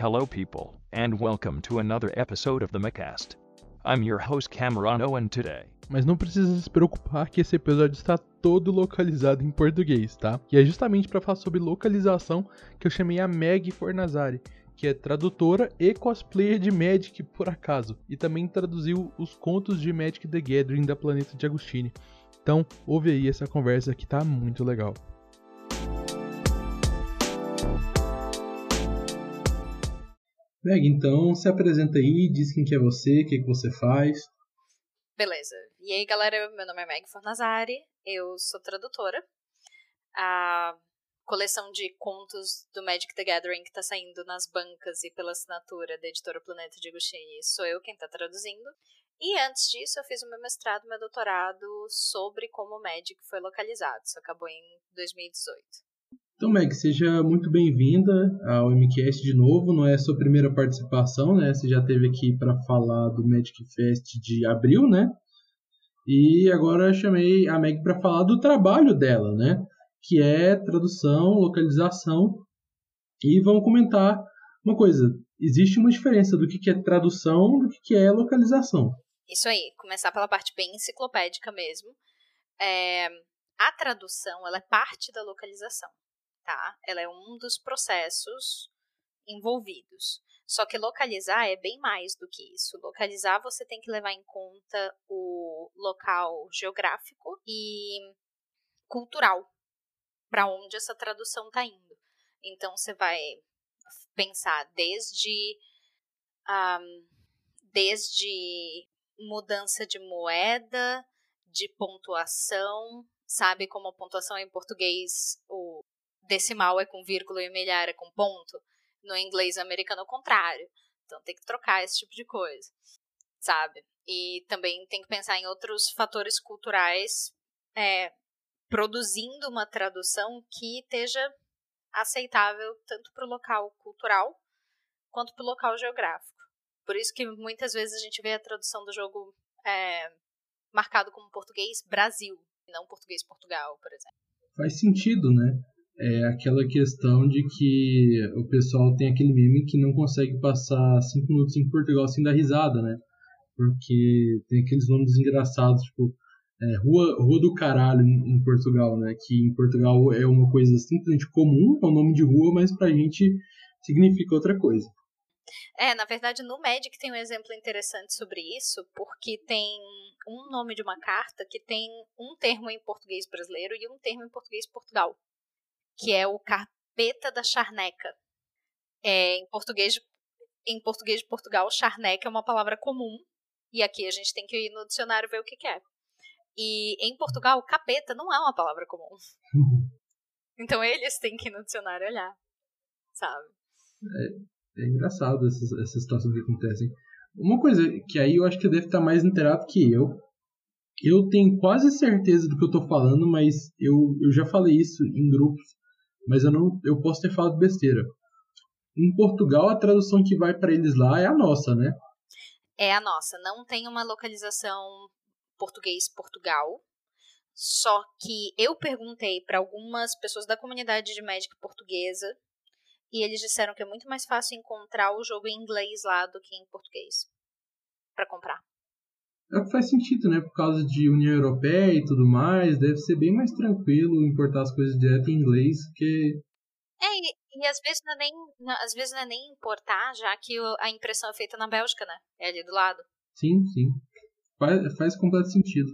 Hello, people, and welcome to another episode of the McCast. I'm your host Cameron Owen today. Mas não precisa se preocupar que esse episódio está todo localizado em português, tá? E é justamente para falar sobre localização que eu chamei a Meg Fornazari, que é tradutora e cosplayer de Magic por acaso, e também traduziu os contos de Magic the Gathering da Planeta de Agostini. Então, ouve aí essa conversa que tá muito legal. Meg, então se apresenta aí, diz quem que é você, o que, que você faz. Beleza. E aí, galera, meu nome é Meg Fornazari, eu sou tradutora. A coleção de contos do Magic the Gathering que está saindo nas bancas e pela assinatura da editora Planeta de Agostini sou eu quem está traduzindo. E antes disso, eu fiz o meu mestrado meu doutorado sobre como o Magic foi localizado. Isso acabou em 2018. Então, Meg, seja muito bem-vinda ao MCast de novo. Não é a sua primeira participação, né? Você já esteve aqui para falar do Magic Fest de abril, né? E agora chamei a Meg para falar do trabalho dela, né? Que é tradução, localização. E vamos comentar uma coisa: existe uma diferença do que é tradução do que é localização. Isso aí, começar pela parte bem enciclopédica mesmo. É, a tradução ela é parte da localização tá? Ela é um dos processos envolvidos. Só que localizar é bem mais do que isso. Localizar você tem que levar em conta o local geográfico e cultural para onde essa tradução está indo. Então você vai pensar desde um, desde mudança de moeda, de pontuação, sabe como a pontuação é em português o decimal é com vírgula e milhar é com ponto. No inglês americano é o contrário. Então tem que trocar esse tipo de coisa, sabe? E também tem que pensar em outros fatores culturais é, produzindo uma tradução que esteja aceitável tanto para o local cultural quanto para o local geográfico. Por isso que muitas vezes a gente vê a tradução do jogo é, marcado como português Brasil, e não português Portugal, por exemplo. Faz sentido, né? É aquela questão de que o pessoal tem aquele meme que não consegue passar cinco minutos em Portugal sem dar risada, né? Porque tem aqueles nomes engraçados, tipo é, rua, rua do Caralho em Portugal, né? Que em Portugal é uma coisa simplesmente comum, é um nome de rua, mas pra gente significa outra coisa. É, na verdade, no Magic tem um exemplo interessante sobre isso, porque tem um nome de uma carta que tem um termo em português brasileiro e um termo em português Portugal que é o carpeta da charneca. É, em português em português de Portugal, charneca é uma palavra comum, e aqui a gente tem que ir no dicionário ver o que, que é. E em Portugal, capeta não é uma palavra comum. Então eles têm que ir no dicionário olhar, sabe? É, é engraçado essas, essas situações que acontecem. Uma coisa que aí eu acho que deve estar mais inteirado que eu. Eu tenho quase certeza do que eu estou falando, mas eu, eu já falei isso em grupos mas eu não eu posso ter falado besteira. Em Portugal, a tradução que vai para eles lá é a nossa, né? É a nossa. Não tem uma localização português-Portugal. Só que eu perguntei para algumas pessoas da comunidade de Magic portuguesa e eles disseram que é muito mais fácil encontrar o jogo em inglês lá do que em português para comprar. É o que faz sentido, né? Por causa de União Europeia e tudo mais, deve ser bem mais tranquilo importar as coisas direto em inglês que. É, e, e às vezes não é nem. Às vezes não é nem importar, já que a impressão é feita na Bélgica, né? É ali do lado. Sim, sim. Faz, faz completo sentido.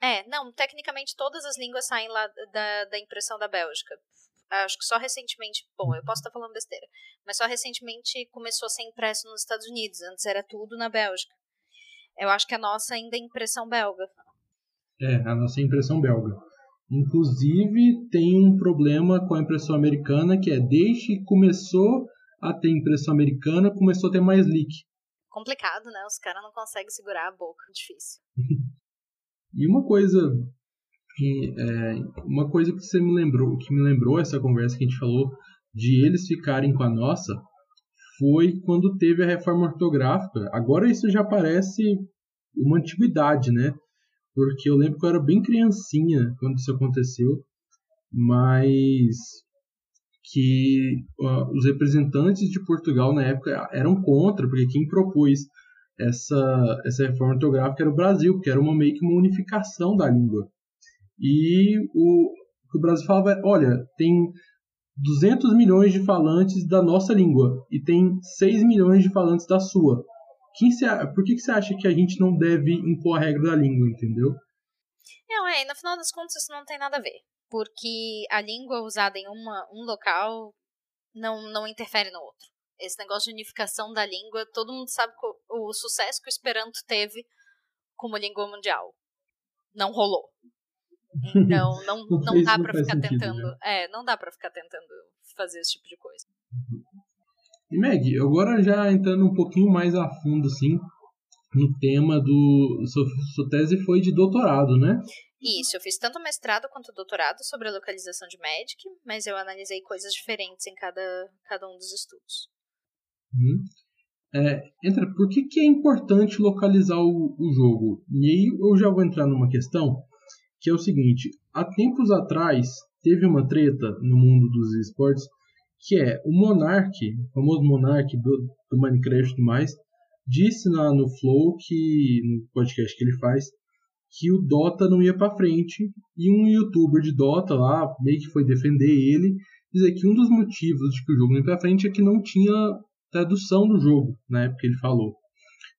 É, não, tecnicamente todas as línguas saem lá da, da impressão da Bélgica. Acho que só recentemente, bom, eu posso estar falando besteira, mas só recentemente começou a ser impresso nos Estados Unidos. Antes era tudo na Bélgica. Eu acho que a nossa ainda é impressão belga. É, a nossa é impressão belga. Inclusive, tem um problema com a impressão americana, que é desde que começou a ter impressão americana, começou a ter mais leak. Complicado, né? Os caras não conseguem segurar a boca, difícil. e uma coisa que, é, uma coisa que você me lembrou, que me lembrou essa conversa que a gente falou de eles ficarem com a nossa, foi quando teve a reforma ortográfica. Agora isso já parece uma antiguidade, né? Porque eu lembro que eu era bem criancinha quando isso aconteceu, mas que uh, os representantes de Portugal na época eram contra, porque quem propôs essa, essa reforma ortográfica era o Brasil, porque era uma meio que uma unificação da língua. E o, o Brasil falava, olha, tem 200 milhões de falantes da nossa língua e tem 6 milhões de falantes da sua. Cê, por que, que você acha que a gente não deve impor a regra da língua, entendeu? Não, é, no final das contas isso não tem nada a ver. Porque a língua usada em uma, um local não, não interfere no outro. Esse negócio de unificação da língua, todo mundo sabe o, o sucesso que o Esperanto teve como língua mundial. Não rolou. Então, não, não, não dá para ficar sentido, tentando. Né? É, não dá para ficar tentando fazer esse tipo de coisa. E Meg, agora já entrando um pouquinho mais a fundo, assim, no tema do. Sua, sua tese foi de doutorado, né? Isso, eu fiz tanto mestrado quanto doutorado sobre a localização de Magic, mas eu analisei coisas diferentes em cada, cada um dos estudos. Hum. É, entra, por que, que é importante localizar o, o jogo? E aí eu já vou entrar numa questão que é o seguinte: há tempos atrás teve uma treta no mundo dos esportes que é o Monark, o famoso Monark do, do Minecraft e tudo mais, disse na, no Flow que no podcast que ele faz que o Dota não ia para frente e um youtuber de Dota lá meio que foi defender ele, dizer que um dos motivos de que o jogo não ia para frente é que não tinha tradução do jogo na época que ele falou.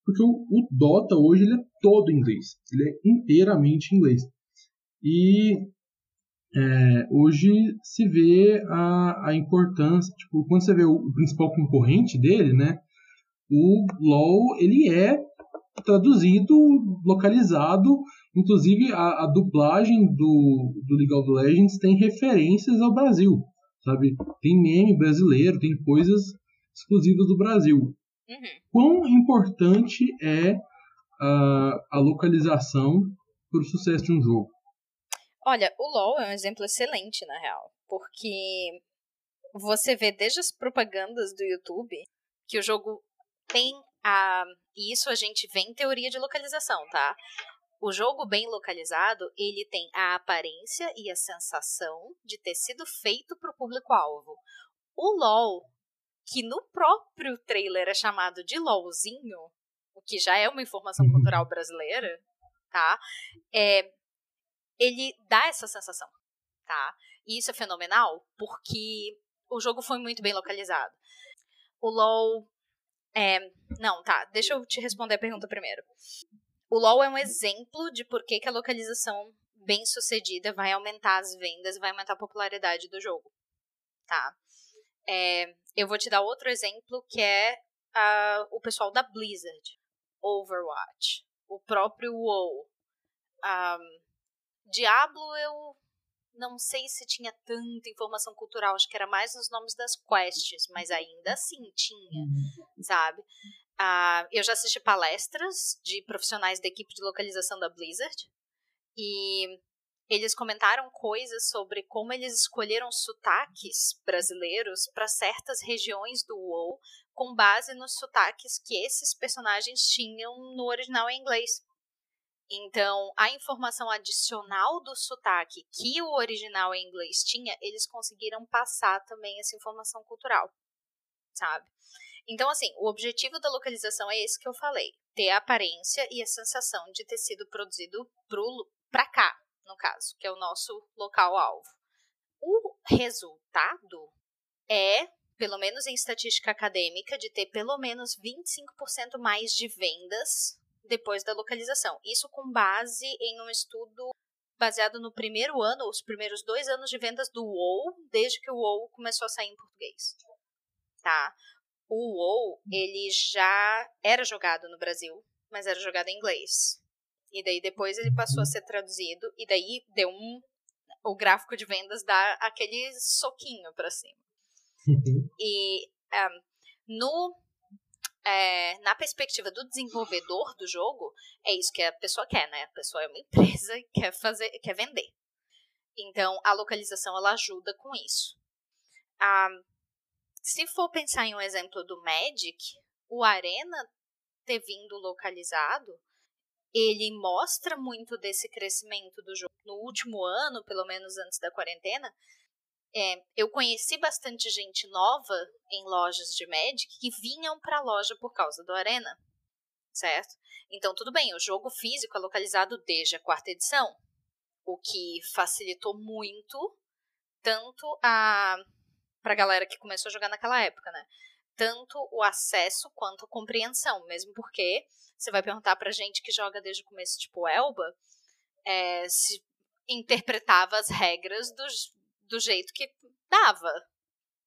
Porque o, o Dota hoje ele é todo inglês, ele é inteiramente inglês. E é, hoje se vê a, a importância, tipo, quando você vê o, o, principal concorrente dele, né, o LoL, ele é traduzido, localizado, inclusive a, a dublagem do, do League of Legends tem referências ao Brasil, sabe? Tem meme brasileiro, tem coisas exclusivas do Brasil. Uhum. Quão importante é a, a localização para o sucesso de um jogo? Olha, o LoL é um exemplo excelente, na real. Porque você vê desde as propagandas do YouTube que o jogo tem a. E isso a gente vê em teoria de localização, tá? O jogo bem localizado, ele tem a aparência e a sensação de ter sido feito para o público-alvo. O LoL, que no próprio trailer é chamado de LOLzinho, o que já é uma informação uhum. cultural brasileira, tá? É, ele dá essa sensação, tá? E isso é fenomenal porque o jogo foi muito bem localizado. O LoL é, não, tá, deixa eu te responder a pergunta primeiro. O LoL é um exemplo de por que, que a localização bem sucedida vai aumentar as vendas, vai aumentar a popularidade do jogo, tá? É, eu vou te dar outro exemplo que é o pessoal da Blizzard, Overwatch, o próprio WoW. Um, Diablo eu não sei se tinha tanta informação cultural, acho que era mais nos nomes das quests, mas ainda assim tinha, uhum. sabe? Uh, eu já assisti palestras de profissionais da equipe de localização da Blizzard e eles comentaram coisas sobre como eles escolheram sotaques brasileiros para certas regiões do WoW com base nos sotaques que esses personagens tinham no original em inglês. Então, a informação adicional do sotaque que o original em inglês tinha, eles conseguiram passar também essa informação cultural, sabe? Então, assim, o objetivo da localização é esse que eu falei: ter a aparência e a sensação de ter sido produzido para cá, no caso, que é o nosso local-alvo. O resultado é, pelo menos em estatística acadêmica, de ter pelo menos 25% mais de vendas depois da localização. Isso com base em um estudo baseado no primeiro ano, os primeiros dois anos de vendas do WoW, desde que o WoW começou a sair em português. Tá? O WoW, ele já era jogado no Brasil, mas era jogado em inglês. E daí depois ele passou a ser traduzido e daí deu um o gráfico de vendas dá aquele soquinho para cima. Uhum. E um, no é, na perspectiva do desenvolvedor do jogo, é isso que a pessoa quer, né? A pessoa é uma empresa e quer fazer, quer vender. Então, a localização ela ajuda com isso. Ah, se for pensar em um exemplo do Magic, o Arena ter vindo localizado, ele mostra muito desse crescimento do jogo. No último ano, pelo menos antes da quarentena, é, eu conheci bastante gente nova em lojas de Magic que vinham para a loja por causa do Arena, certo? Então, tudo bem, o jogo físico é localizado desde a quarta edição, o que facilitou muito tanto a para a galera que começou a jogar naquela época, né? Tanto o acesso quanto a compreensão, mesmo porque você vai perguntar pra gente que joga desde o começo, tipo Elba, é, se interpretava as regras do, do jeito que dava.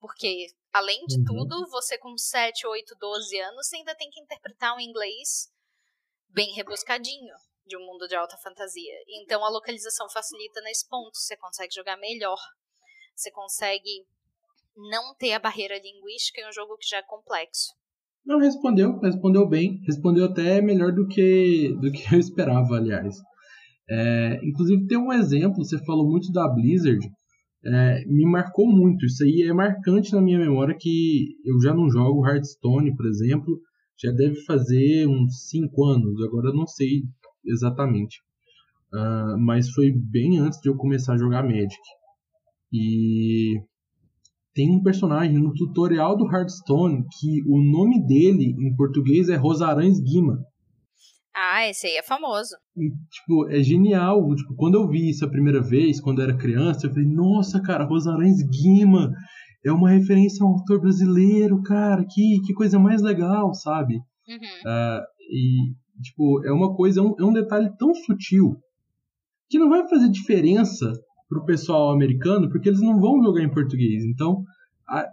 Porque, além de uhum. tudo, você com 7, 8, 12 anos, você ainda tem que interpretar um inglês bem rebuscadinho de um mundo de alta fantasia. Então a localização facilita nesse ponto. Você consegue jogar melhor. Você consegue não ter a barreira linguística em um jogo que já é complexo. Não respondeu, respondeu bem, respondeu até melhor do que do que eu esperava, aliás. É, inclusive tem um exemplo, você falou muito da Blizzard, é, me marcou muito. Isso aí é marcante na minha memória que eu já não jogo Hearthstone, por exemplo, já deve fazer uns 5 anos, agora eu não sei exatamente. Uh, mas foi bem antes de eu começar a jogar Magic. E tem um personagem no tutorial do Hearthstone que o nome dele em português é Rosarães Guima. Ah, esse aí é famoso. E, tipo, é genial. Tipo, quando eu vi isso a primeira vez, quando eu era criança, eu falei, nossa, cara, Rosarães Guima é uma referência a um autor brasileiro, cara, que, que coisa mais legal, sabe? Uhum. Uh, e, tipo, é uma coisa, é um, é um detalhe tão sutil que não vai fazer diferença pro pessoal americano, porque eles não vão jogar em português. Então,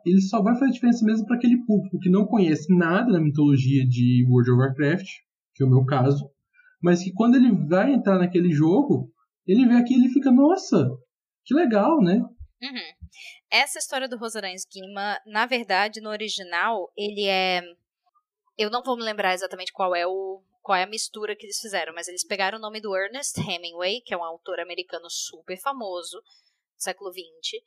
ele só vai fazer diferença mesmo para aquele público que não conhece nada da mitologia de World of Warcraft, que é o meu caso, mas que quando ele vai entrar naquele jogo, ele vê aquilo e fica, nossa, que legal, né? Uhum. Essa história do Rosarã Esquima, na verdade, no original, ele é. Eu não vou me lembrar exatamente qual é o, qual é a mistura que eles fizeram, mas eles pegaram o nome do Ernest Hemingway, que é um autor americano super famoso do século XX,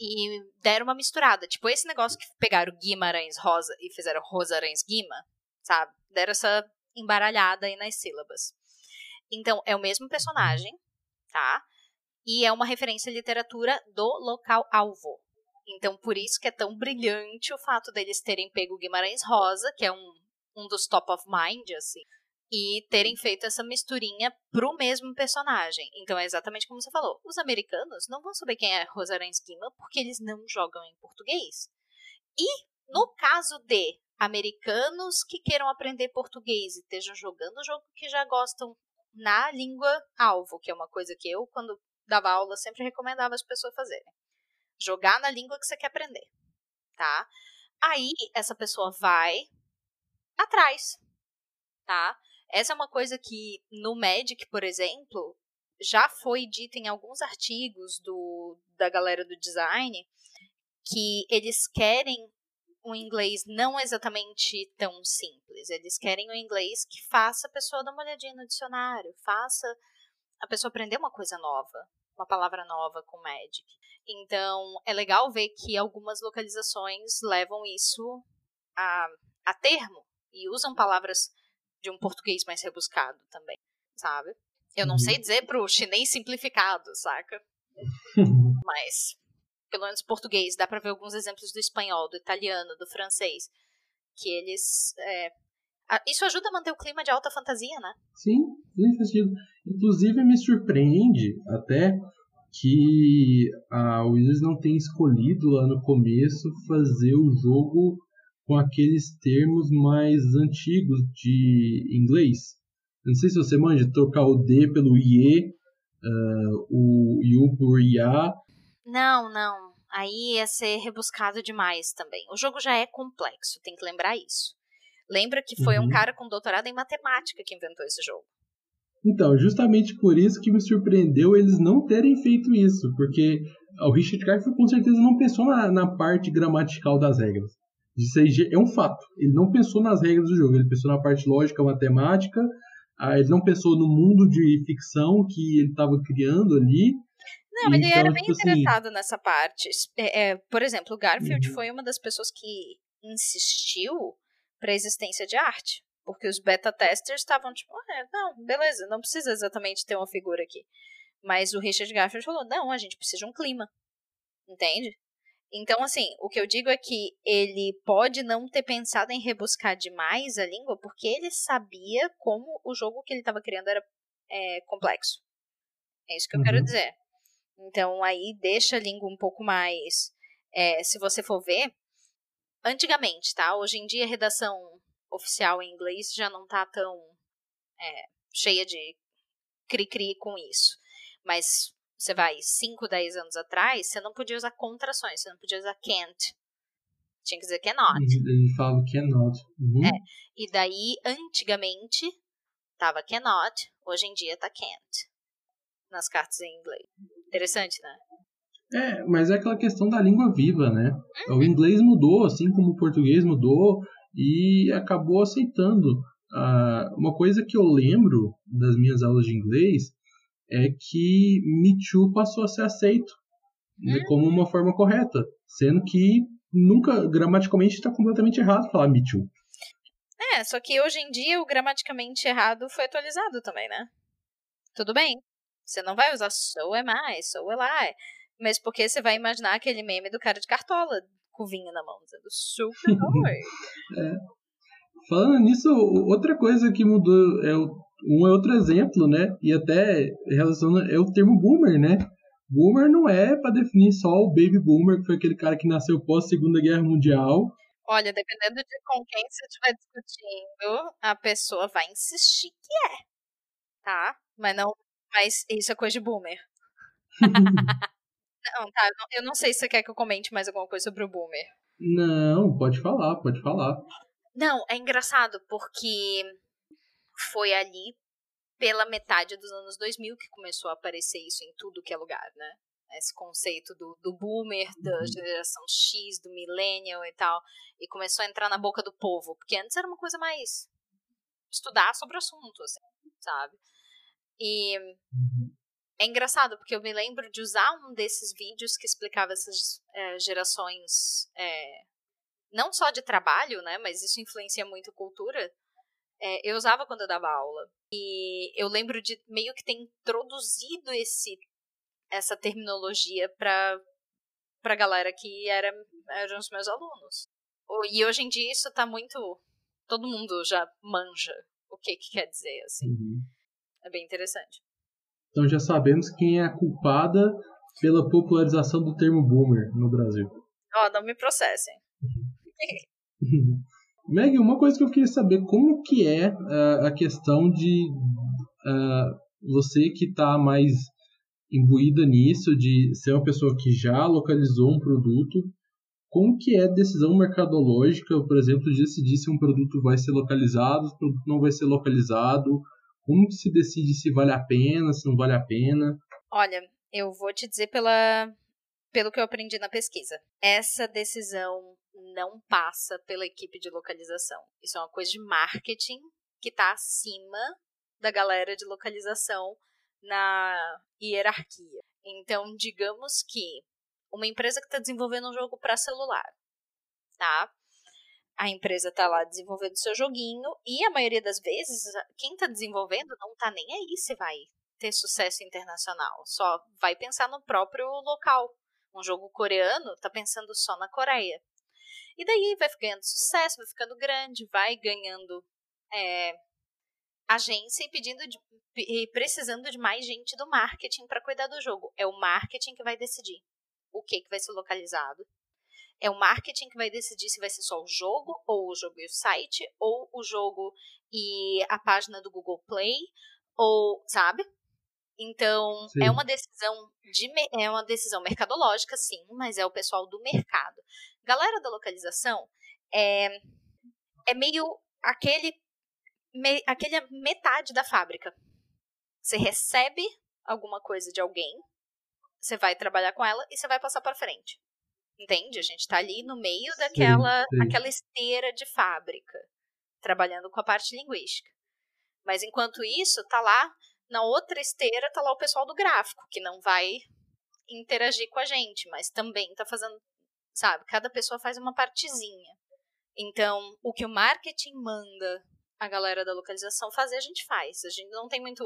e deram uma misturada. Tipo, esse negócio que pegaram Guimarães Rosa e fizeram Rosarães Guima, sabe? Deram essa embaralhada aí nas sílabas. Então, é o mesmo personagem, tá? E é uma referência à literatura do local alvo. Então, por isso que é tão brilhante o fato deles terem pego Guimarães Rosa, que é um, um dos top of mind, assim, e terem feito essa misturinha pro mesmo personagem. Então é exatamente como você falou. Os americanos não vão saber quem é Rosarã Esquima porque eles não jogam em português. E no caso de americanos que queiram aprender português e estejam jogando o jogo que já gostam na língua alvo, que é uma coisa que eu, quando dava aula, sempre recomendava as pessoas fazerem. Jogar na língua que você quer aprender, tá? Aí essa pessoa vai atrás, tá? Essa é uma coisa que no Magic, por exemplo, já foi dito em alguns artigos do, da galera do design que eles querem um inglês não exatamente tão simples. Eles querem um inglês que faça a pessoa dar uma olhadinha no dicionário, faça a pessoa aprender uma coisa nova, uma palavra nova com Magic. Então, é legal ver que algumas localizações levam isso a, a termo e usam palavras de um português mais rebuscado também, sabe? Eu não uhum. sei dizer pro chinês simplificado, saca? Mas, pelo menos português, dá pra ver alguns exemplos do espanhol, do italiano, do francês, que eles. É... Isso ajuda a manter o clima de alta fantasia, né? Sim, faz sentido. Inclusive, me surpreende até que a Wizards não tenha escolhido lá no começo fazer o jogo com aqueles termos mais antigos de inglês. Não sei se você manja trocar o D pelo IE, uh, o U por IA. Não, não. Aí ia ser rebuscado demais também. O jogo já é complexo, tem que lembrar isso. Lembra que foi uhum. um cara com doutorado em matemática que inventou esse jogo. Então, justamente por isso que me surpreendeu eles não terem feito isso, porque o Richard Garfield com certeza não pensou na, na parte gramatical das regras. Isso aí é um fato. Ele não pensou nas regras do jogo, ele pensou na parte lógica, matemática, ah, ele não pensou no mundo de ficção que ele estava criando ali. Não, ele então, era bem tipo interessado assim... nessa parte. É, é, por exemplo, o Garfield uhum. foi uma das pessoas que insistiu para a existência de arte. Porque os beta testers estavam tipo, ah, não, beleza, não precisa exatamente ter uma figura aqui. Mas o Richard Garfield falou: não, a gente precisa de um clima. Entende? Então, assim, o que eu digo é que ele pode não ter pensado em rebuscar demais a língua, porque ele sabia como o jogo que ele estava criando era é, complexo. É isso que eu uhum. quero dizer. Então, aí deixa a língua um pouco mais. É, se você for ver, antigamente, tá? Hoje em dia a redação oficial em inglês já não tá tão é, cheia de cri-cri com isso. Mas você vai 5, 10 anos atrás, você não podia usar contrações, você não podia usar can't. Tinha que dizer cannot. Ele fala cannot. Uhum. É. E daí, antigamente, tava cannot, hoje em dia tá can't. Nas cartas em inglês. Interessante, né? É, mas é aquela questão da língua viva, né? Uhum. O inglês mudou, assim como o português mudou, e acabou aceitando. Uh, uma coisa que eu lembro das minhas aulas de inglês é que Me Too passou a ser aceito né, como uma forma correta, sendo que nunca, gramaticalmente, está completamente errado falar Me Too. É, só que hoje em dia o gramaticamente errado foi atualizado também, né? Tudo bem. Você não vai usar so am I, so will I. Mas porque você vai imaginar aquele meme do cara de cartola com vinho na mão, dizendo super é. Falando nisso, outra coisa que mudou é o um é outro exemplo, né? E até relaciona é o termo boomer, né? Boomer não é para definir só o baby boomer, que foi aquele cara que nasceu pós Segunda Guerra Mundial. Olha, dependendo de com quem você estiver discutindo, a pessoa vai insistir que é, tá? Mas não, mas isso é coisa de boomer. não, tá. Eu não sei se você quer que eu comente mais alguma coisa sobre o boomer. Não, pode falar, pode falar. Não, é engraçado porque foi ali pela metade dos anos 2000 que começou a aparecer isso em tudo que é lugar, né? Esse conceito do, do boomer, da uhum. geração X, do millennial e tal, e começou a entrar na boca do povo, porque antes era uma coisa mais estudar sobre o assunto, assim, sabe? E uhum. é engraçado, porque eu me lembro de usar um desses vídeos que explicava essas é, gerações, é, não só de trabalho, né, mas isso influencia muito cultura, é, eu usava quando eu dava aula. E eu lembro de meio que ter introduzido esse, essa terminologia para pra galera que era, eram os meus alunos. E hoje em dia isso tá muito. Todo mundo já manja o que, que quer dizer, assim. Uhum. É bem interessante. Então já sabemos quem é a culpada pela popularização do termo boomer no Brasil. Ó, oh, não me processem. Meg, uma coisa que eu queria saber, como que é uh, a questão de uh, você que está mais imbuída nisso, de ser uma pessoa que já localizou um produto, como que é a decisão mercadológica, por exemplo, de decidir se um produto vai ser localizado, se um produto não vai ser localizado, como se decide se vale a pena, se não vale a pena? Olha, eu vou te dizer pela, pelo que eu aprendi na pesquisa. Essa decisão não passa pela equipe de localização. Isso é uma coisa de marketing que está acima da galera de localização na hierarquia. Então, digamos que uma empresa que está desenvolvendo um jogo para celular, tá? A empresa está lá desenvolvendo seu joguinho e a maioria das vezes quem está desenvolvendo não está nem aí se vai ter sucesso internacional, só vai pensar no próprio local. Um jogo coreano está pensando só na Coreia. E daí vai ganhando sucesso, vai ficando grande, vai ganhando é, agência e pedindo de, e precisando de mais gente do marketing para cuidar do jogo. É o marketing que vai decidir o que, que vai ser localizado. É o marketing que vai decidir se vai ser só o jogo, ou o jogo e o site, ou o jogo e a página do Google Play, ou, sabe? Então, é sim. é uma decisão de é uma decisão mercadológica, sim, mas é o pessoal do mercado. Galera da localização é, é meio aquele me, aquele metade da fábrica. Você recebe alguma coisa de alguém, você vai trabalhar com ela e você vai passar para frente. Entende? A gente está ali no meio daquela sim, sim. aquela esteira de fábrica, trabalhando com a parte linguística. Mas enquanto isso, tá lá na outra esteira tá lá o pessoal do gráfico, que não vai interagir com a gente, mas também tá fazendo, sabe? Cada pessoa faz uma partezinha. Então, o que o marketing manda a galera da localização fazer, a gente faz. A gente não tem muito.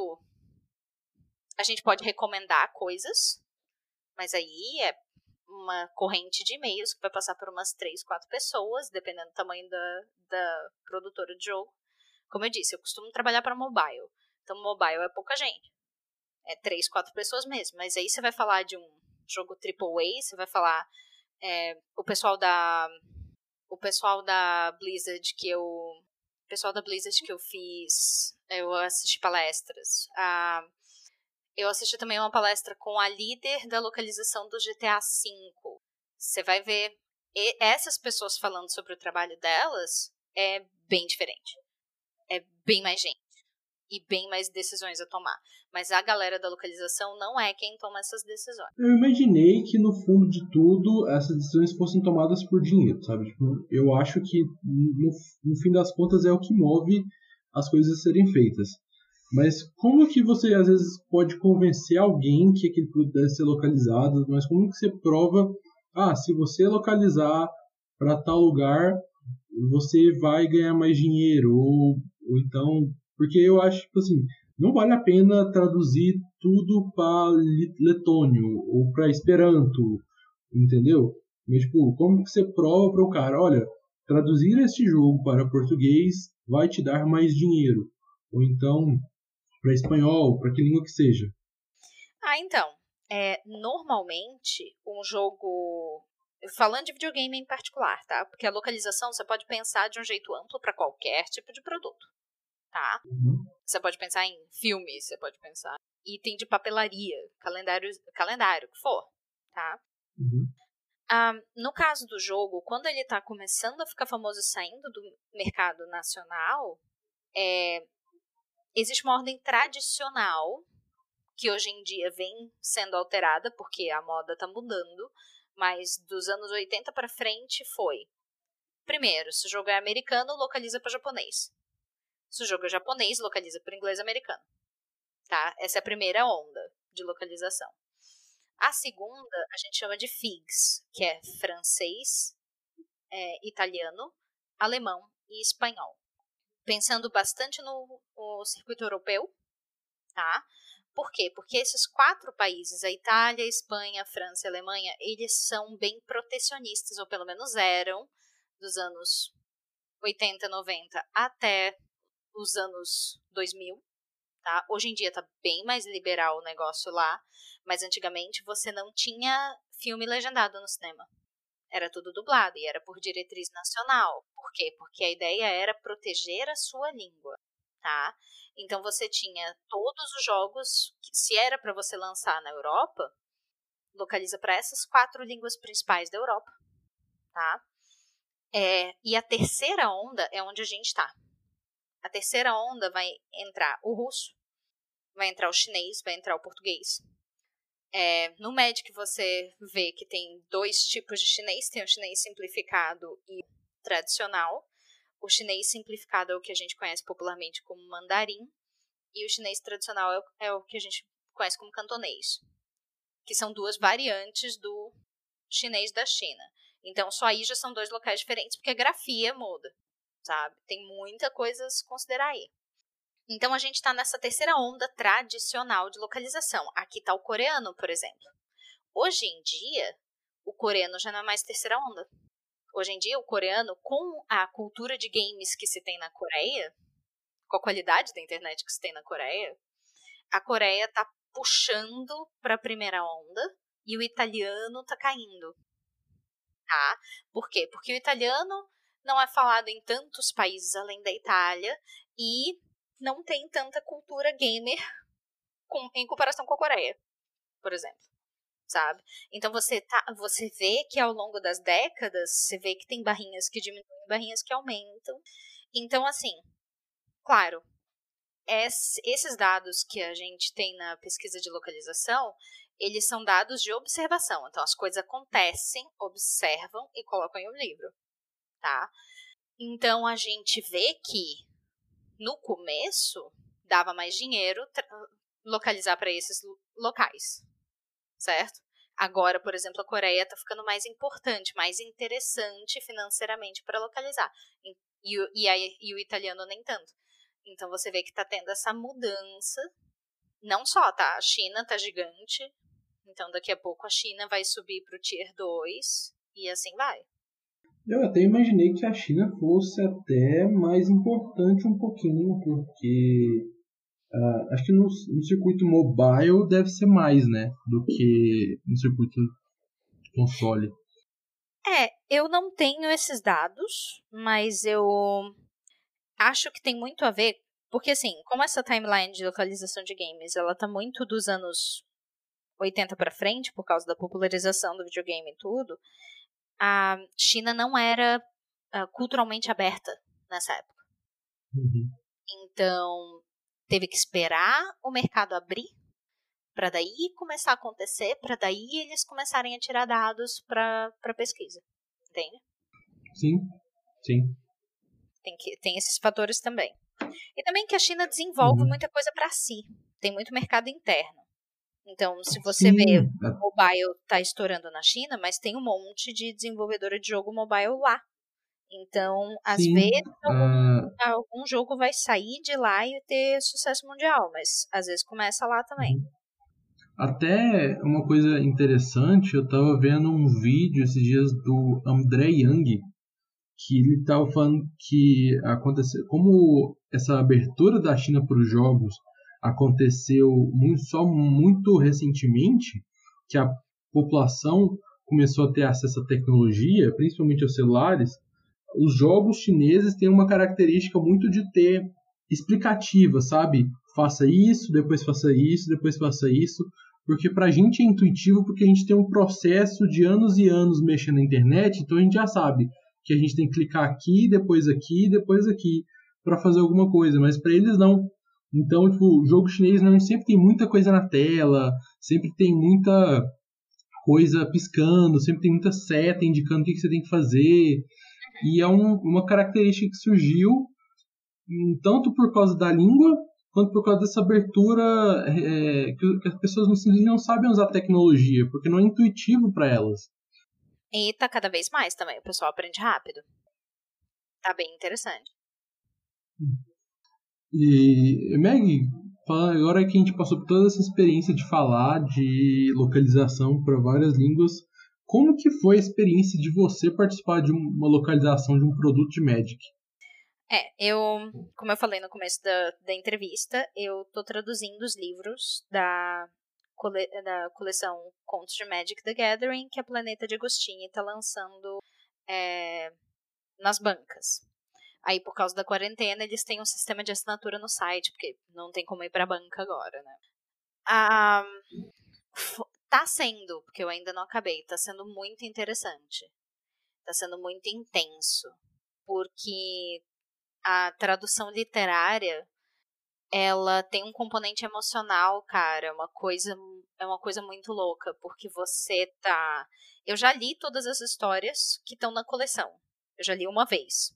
A gente pode recomendar coisas, mas aí é uma corrente de e-mails que vai passar por umas três, quatro pessoas, dependendo do tamanho da, da produtora de jogo. Como eu disse, eu costumo trabalhar para mobile. Então, mobile é pouca gente. É três, quatro pessoas mesmo. Mas aí você vai falar de um jogo AAA, você vai falar é, o pessoal da o pessoal da Blizzard que eu pessoal da Blizzard que eu fiz, eu assisti palestras. A eu assisti também uma palestra com a líder da localização do GTA V. Você vai ver essas pessoas falando sobre o trabalho delas é bem diferente. É bem mais gente e bem mais decisões a tomar. Mas a galera da localização não é quem toma essas decisões. Eu imaginei que no fundo de tudo essas decisões fossem tomadas por dinheiro, sabe? Tipo, eu acho que no, no fim das contas é o que move as coisas a serem feitas. Mas como que você às vezes pode convencer alguém que aquele produto deve ser localizado? Mas como que você prova, ah, se você localizar para tal lugar, você vai ganhar mais dinheiro ou, ou então, porque eu acho tipo assim, não vale a pena traduzir tudo para letônio ou para esperanto, entendeu? Mas tipo, como que você prova para o cara, olha, traduzir este jogo para português vai te dar mais dinheiro? Ou então, para espanhol, para que língua que seja? Ah, então. É, normalmente, um jogo. Falando de videogame em particular, tá? Porque a localização você pode pensar de um jeito amplo para qualquer tipo de produto, tá? Uhum. Você pode pensar em filme, você pode pensar em item de papelaria, calendário, calendário, que for, tá? Uhum. Ah, no caso do jogo, quando ele está começando a ficar famoso e saindo do mercado nacional, é, existe uma ordem tradicional que hoje em dia vem sendo alterada porque a moda está mudando, mas dos anos 80 para frente foi. Primeiro, se o jogo é americano, localiza para japonês. Se o jogo é japonês, localiza para inglês americano. Tá? Essa é a primeira onda de localização. A segunda a gente chama de FIGS, que é francês, é, italiano, alemão e espanhol pensando bastante no, no circuito europeu, tá? Por quê? Porque esses quatro países, a Itália, a Espanha, a França e a Alemanha, eles são bem protecionistas, ou pelo menos eram, dos anos 80, 90 até os anos 2000. Tá? Hoje em dia está bem mais liberal o negócio lá, mas antigamente você não tinha filme legendado no cinema era tudo dublado e era por diretriz nacional. Por quê? Porque a ideia era proteger a sua língua, tá? Então você tinha todos os jogos, que, se era para você lançar na Europa, localiza para essas quatro línguas principais da Europa, tá? É, e a terceira onda é onde a gente está. A terceira onda vai entrar o russo, vai entrar o chinês, vai entrar o português, é, no Magic você vê que tem dois tipos de chinês, tem o chinês simplificado e tradicional. O chinês simplificado é o que a gente conhece popularmente como mandarim, e o chinês tradicional é o, é o que a gente conhece como cantonês, que são duas variantes do chinês da China. Então, só aí já são dois locais diferentes, porque a grafia muda, sabe? Tem muita coisa a se considerar aí. Então a gente está nessa terceira onda tradicional de localização. Aqui está o coreano, por exemplo. Hoje em dia, o coreano já não é mais terceira onda. Hoje em dia, o coreano, com a cultura de games que se tem na Coreia, com a qualidade da internet que se tem na Coreia, a Coreia está puxando para a primeira onda e o italiano está caindo. Tá? Por quê? Porque o italiano não é falado em tantos países além da Itália e não tem tanta cultura gamer com, em comparação com a Coreia, por exemplo. Sabe? Então você tá, você vê que ao longo das décadas, você vê que tem barrinhas que diminuem, barrinhas que aumentam. Então, assim, claro, esses dados que a gente tem na pesquisa de localização, eles são dados de observação. Então, as coisas acontecem, observam e colocam em um livro, tá? Então, a gente vê que no começo, dava mais dinheiro localizar para esses locais, certo? Agora, por exemplo, a Coreia está ficando mais importante, mais interessante financeiramente para localizar. E, e, e, e o italiano nem tanto. Então você vê que está tendo essa mudança. Não só, tá? A China está gigante. Então daqui a pouco a China vai subir para o Tier 2 e assim vai. Eu até imaginei que a China fosse até mais importante um pouquinho, porque uh, acho que no, no, circuito mobile deve ser mais, né? Do que no circuito console. É, eu não tenho esses dados, mas eu acho que tem muito a ver, porque assim, como essa timeline de localização de games, ela tá muito dos anos 80 para frente, por causa da popularização do videogame e tudo, a China não era uh, culturalmente aberta nessa época. Uhum. Então, teve que esperar o mercado abrir para daí começar a acontecer, para daí eles começarem a tirar dados para pesquisa. Entende? Sim, sim. Tem, que, tem esses fatores também. E também que a China desenvolve uhum. muita coisa para si. Tem muito mercado interno. Então, se você Sim. vê, o mobile está estourando na China, mas tem um monte de desenvolvedora de jogo mobile lá. Então, às Sim. vezes, algum, uh... algum, jogo vai sair de lá e ter sucesso mundial, mas às vezes começa lá também. Uhum. Até uma coisa interessante, eu estava vendo um vídeo esses dias do André Yang, que ele estava falando que aconteceu, como essa abertura da China para os jogos aconteceu muito, só muito recentemente, que a população começou a ter acesso à tecnologia, principalmente aos celulares, os jogos chineses têm uma característica muito de ter explicativa, sabe? Faça isso, depois faça isso, depois faça isso, porque para a gente é intuitivo, porque a gente tem um processo de anos e anos mexendo na internet, então a gente já sabe que a gente tem que clicar aqui, depois aqui, depois aqui para fazer alguma coisa, mas para eles não. Então, tipo, o jogo chinês não sempre tem muita coisa na tela, sempre tem muita coisa piscando, sempre tem muita seta indicando o que, que você tem que fazer. E é um, uma característica que surgiu hum, tanto por causa da língua, quanto por causa dessa abertura é, que, que, as pessoas no não sabem usar tecnologia, porque não é intuitivo para elas. E tá cada vez mais também, o pessoal aprende rápido. Tá bem interessante. Hum. E, Meg, agora que a gente passou por toda essa experiência de falar de localização para várias línguas, como que foi a experiência de você participar de uma localização de um produto de Magic? É, eu, como eu falei no começo da, da entrevista, eu tô traduzindo os livros da, cole, da coleção Contos de Magic the Gathering, que a Planeta de Agostini está lançando é, nas bancas. Aí, por causa da quarentena, eles têm um sistema de assinatura no site, porque não tem como ir pra banca agora, né? Ah, tá sendo, porque eu ainda não acabei, tá sendo muito interessante. Tá sendo muito intenso. Porque a tradução literária ela tem um componente emocional, cara, é uma coisa é uma coisa muito louca, porque você tá Eu já li todas as histórias que estão na coleção. Eu já li uma vez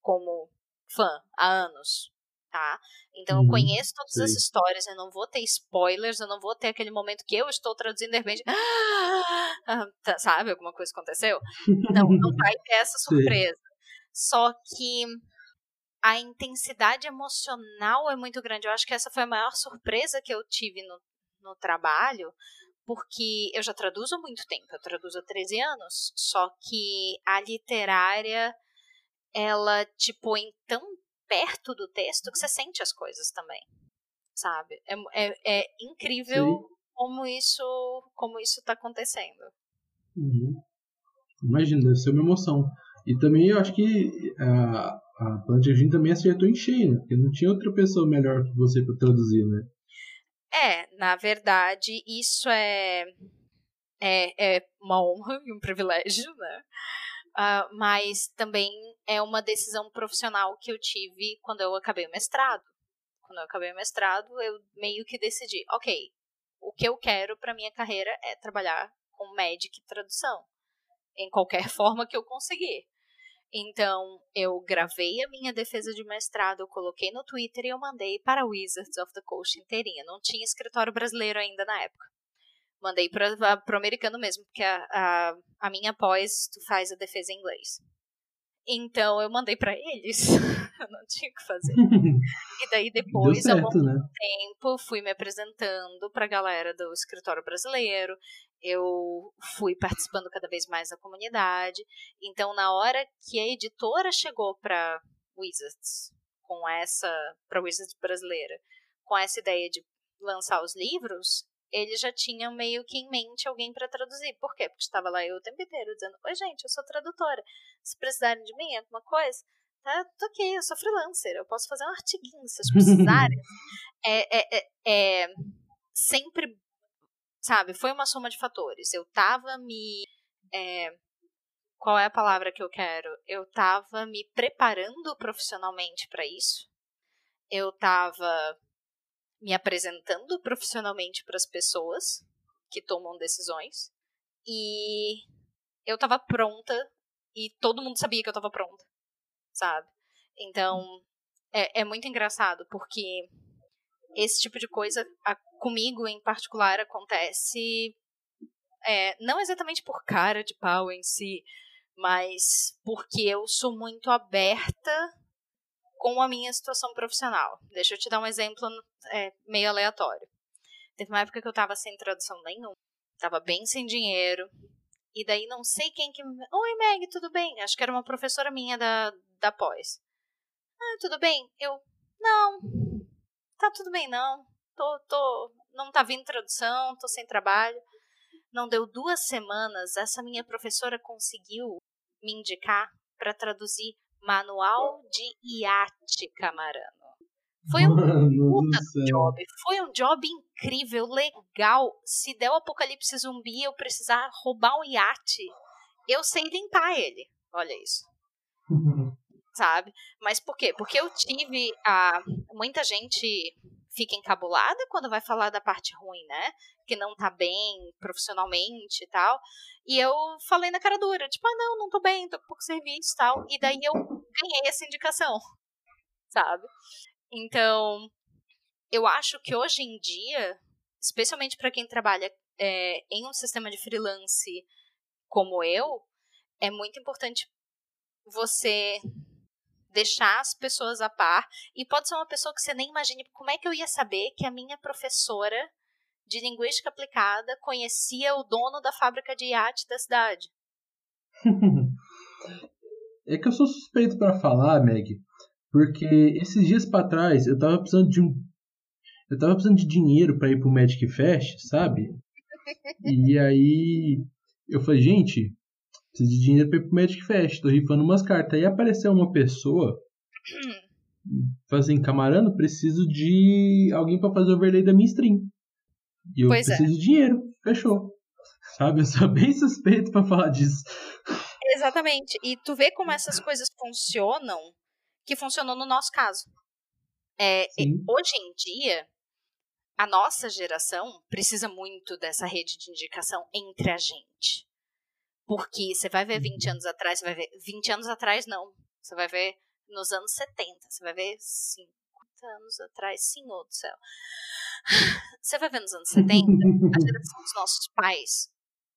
como fã há anos, tá? Então eu uhum, conheço todas sim. as histórias, eu não vou ter spoilers, eu não vou ter aquele momento que eu estou traduzindo de repente, ah, tá, sabe, alguma coisa aconteceu? Não, não vai ter essa surpresa. Sim. Só que a intensidade emocional é muito grande. Eu acho que essa foi a maior surpresa que eu tive no, no trabalho, porque eu já traduzo há muito tempo, eu traduzo há 13 anos, só que a literária ela te põe tão perto do texto que você sente as coisas também, sabe? É, é, é incrível Sim. como isso como isso está acontecendo. Uhum. Imagina, deve ser uma emoção. E também eu acho que a, a Plantinha também acertou em cheio, né? Porque não tinha outra pessoa melhor que você para traduzir, né? É, na verdade, isso é, é, é uma honra e um privilégio, né? Uh, mas também é uma decisão profissional que eu tive quando eu acabei o mestrado. Quando eu acabei o mestrado, eu meio que decidi, ok, o que eu quero para minha carreira é trabalhar com Magic e tradução, em qualquer forma que eu conseguir. Então, eu gravei a minha defesa de mestrado, eu coloquei no Twitter e eu mandei para Wizards of the Coast inteirinha. Não tinha escritório brasileiro ainda na época. Mandei para o americano mesmo, porque a, a, a minha pós tu faz a defesa em inglês. Então eu mandei para eles eu não tinha o que fazer. e daí depois, certo, ao longo né? do tempo, fui me apresentando pra galera do escritório brasileiro, eu fui participando cada vez mais da comunidade. Então, na hora que a editora chegou pra Wizards, com essa, pra Wizards brasileira, com essa ideia de lançar os livros, eles já tinham meio que em mente alguém para traduzir. Por quê? Porque estava lá eu o tempo inteiro dizendo: Oi, gente, eu sou tradutora. Se precisarem de mim, alguma coisa, tá, tô aqui, eu sou freelancer, eu posso fazer um artiguinho se vocês precisarem. é, é, é, é, sempre, sabe, foi uma soma de fatores. Eu tava me. É, qual é a palavra que eu quero? Eu tava me preparando profissionalmente para isso. Eu tava me apresentando profissionalmente para as pessoas que tomam decisões e eu tava pronta e todo mundo sabia que eu tava pronta, sabe? Então é, é muito engraçado porque esse tipo de coisa a, comigo em particular acontece é, não exatamente por cara de pau em si, mas porque eu sou muito aberta com a minha situação profissional. Deixa eu te dar um exemplo é, meio aleatório. Teve uma época que eu tava sem tradução nenhuma, tava bem sem dinheiro, e daí não sei quem que. Oi, Meg, tudo bem? Acho que era uma professora minha da, da pós. Ah, tudo bem? Eu. Não. Tá tudo bem, não. Tô, tô. Não tá vindo tradução, tô sem trabalho. Não deu duas semanas, essa minha professora conseguiu me indicar para traduzir Manual de Iate Camarano. Foi um puta job. Foi um job incrível, legal. Se der o apocalipse zumbi eu precisar roubar um iate, eu sei limpar ele. Olha isso. Sabe? Mas por quê? Porque eu tive a. Muita gente fica encabulada quando vai falar da parte ruim, né? Que não tá bem profissionalmente e tal. E eu falei na cara dura, tipo, ah, não, não tô bem, tô com pouco serviço e tal. E daí eu ganhei essa indicação, sabe? Então, eu acho que hoje em dia, especialmente para quem trabalha é, em um sistema de freelance como eu, é muito importante você deixar as pessoas a par. E pode ser uma pessoa que você nem imagine. Como é que eu ia saber que a minha professora de linguística aplicada conhecia o dono da fábrica de iate da cidade? é que eu sou suspeito para falar, Meg, porque esses dias para trás eu tava precisando de um eu tava precisando de dinheiro para ir pro Magic Fest, sabe? E aí eu falei, gente, preciso de dinheiro pra ir pro Magic Fest, tô rifando umas cartas. Aí apareceu uma pessoa fazendo assim, camarano, preciso de alguém para fazer o overlay da minha stream. E eu pois é. preciso é. de dinheiro, fechou. Sabe, eu sou bem suspeito para falar disso. Exatamente. E tu vê como essas coisas funcionam, que funcionou no nosso caso. É, hoje em dia, a nossa geração precisa muito dessa rede de indicação entre a gente. Porque você vai ver 20 uhum. anos atrás, você vai ver. 20 anos atrás, não. Você vai ver nos anos 70. Você vai ver 50 anos atrás, senhor do céu. Você vai ver nos anos 70, a geração dos nossos pais,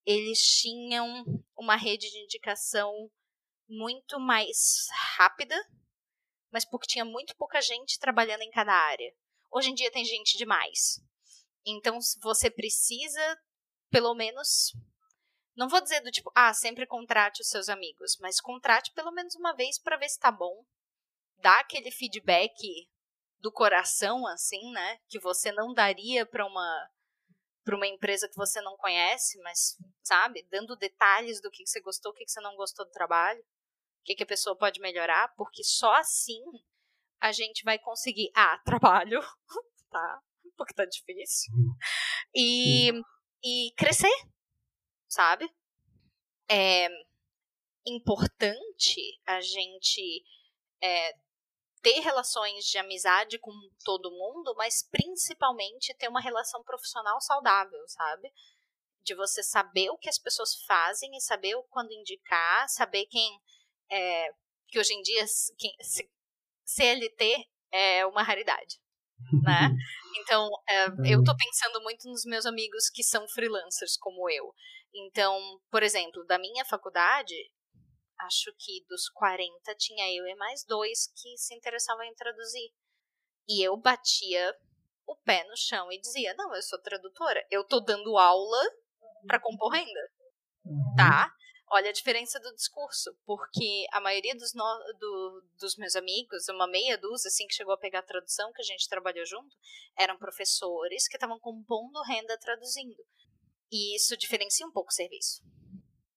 eles tinham uma rede de indicação muito mais rápida, mas porque tinha muito pouca gente trabalhando em cada área. Hoje em dia tem gente demais. Então você precisa, pelo menos, não vou dizer do tipo, ah, sempre contrate os seus amigos, mas contrate pelo menos uma vez para ver se tá bom. Dá aquele feedback do coração, assim, né? Que você não daria para uma para uma empresa que você não conhece, mas sabe, dando detalhes do que, que você gostou, o que, que você não gostou do trabalho, o que, que a pessoa pode melhorar, porque só assim a gente vai conseguir ah trabalho, tá? Porque tá difícil e e crescer, sabe? É importante a gente é, ter relações de amizade com todo mundo, mas principalmente ter uma relação profissional saudável, sabe? De você saber o que as pessoas fazem e saber quando indicar, saber quem. É, que hoje em dia quem, CLT é uma raridade, né? Então, é, eu tô pensando muito nos meus amigos que são freelancers como eu. Então, por exemplo, da minha faculdade, acho que dos 40 tinha eu e mais dois que se interessavam em traduzir. E eu batia o pé no chão e dizia: Não, eu sou tradutora, eu tô dando aula para compor renda. Uhum. Tá? Olha a diferença do discurso, porque a maioria dos, no, do, dos meus amigos, uma meia dúzia, assim, que chegou a pegar a tradução, que a gente trabalhou junto, eram professores que estavam compondo renda traduzindo. E isso diferencia um pouco o serviço.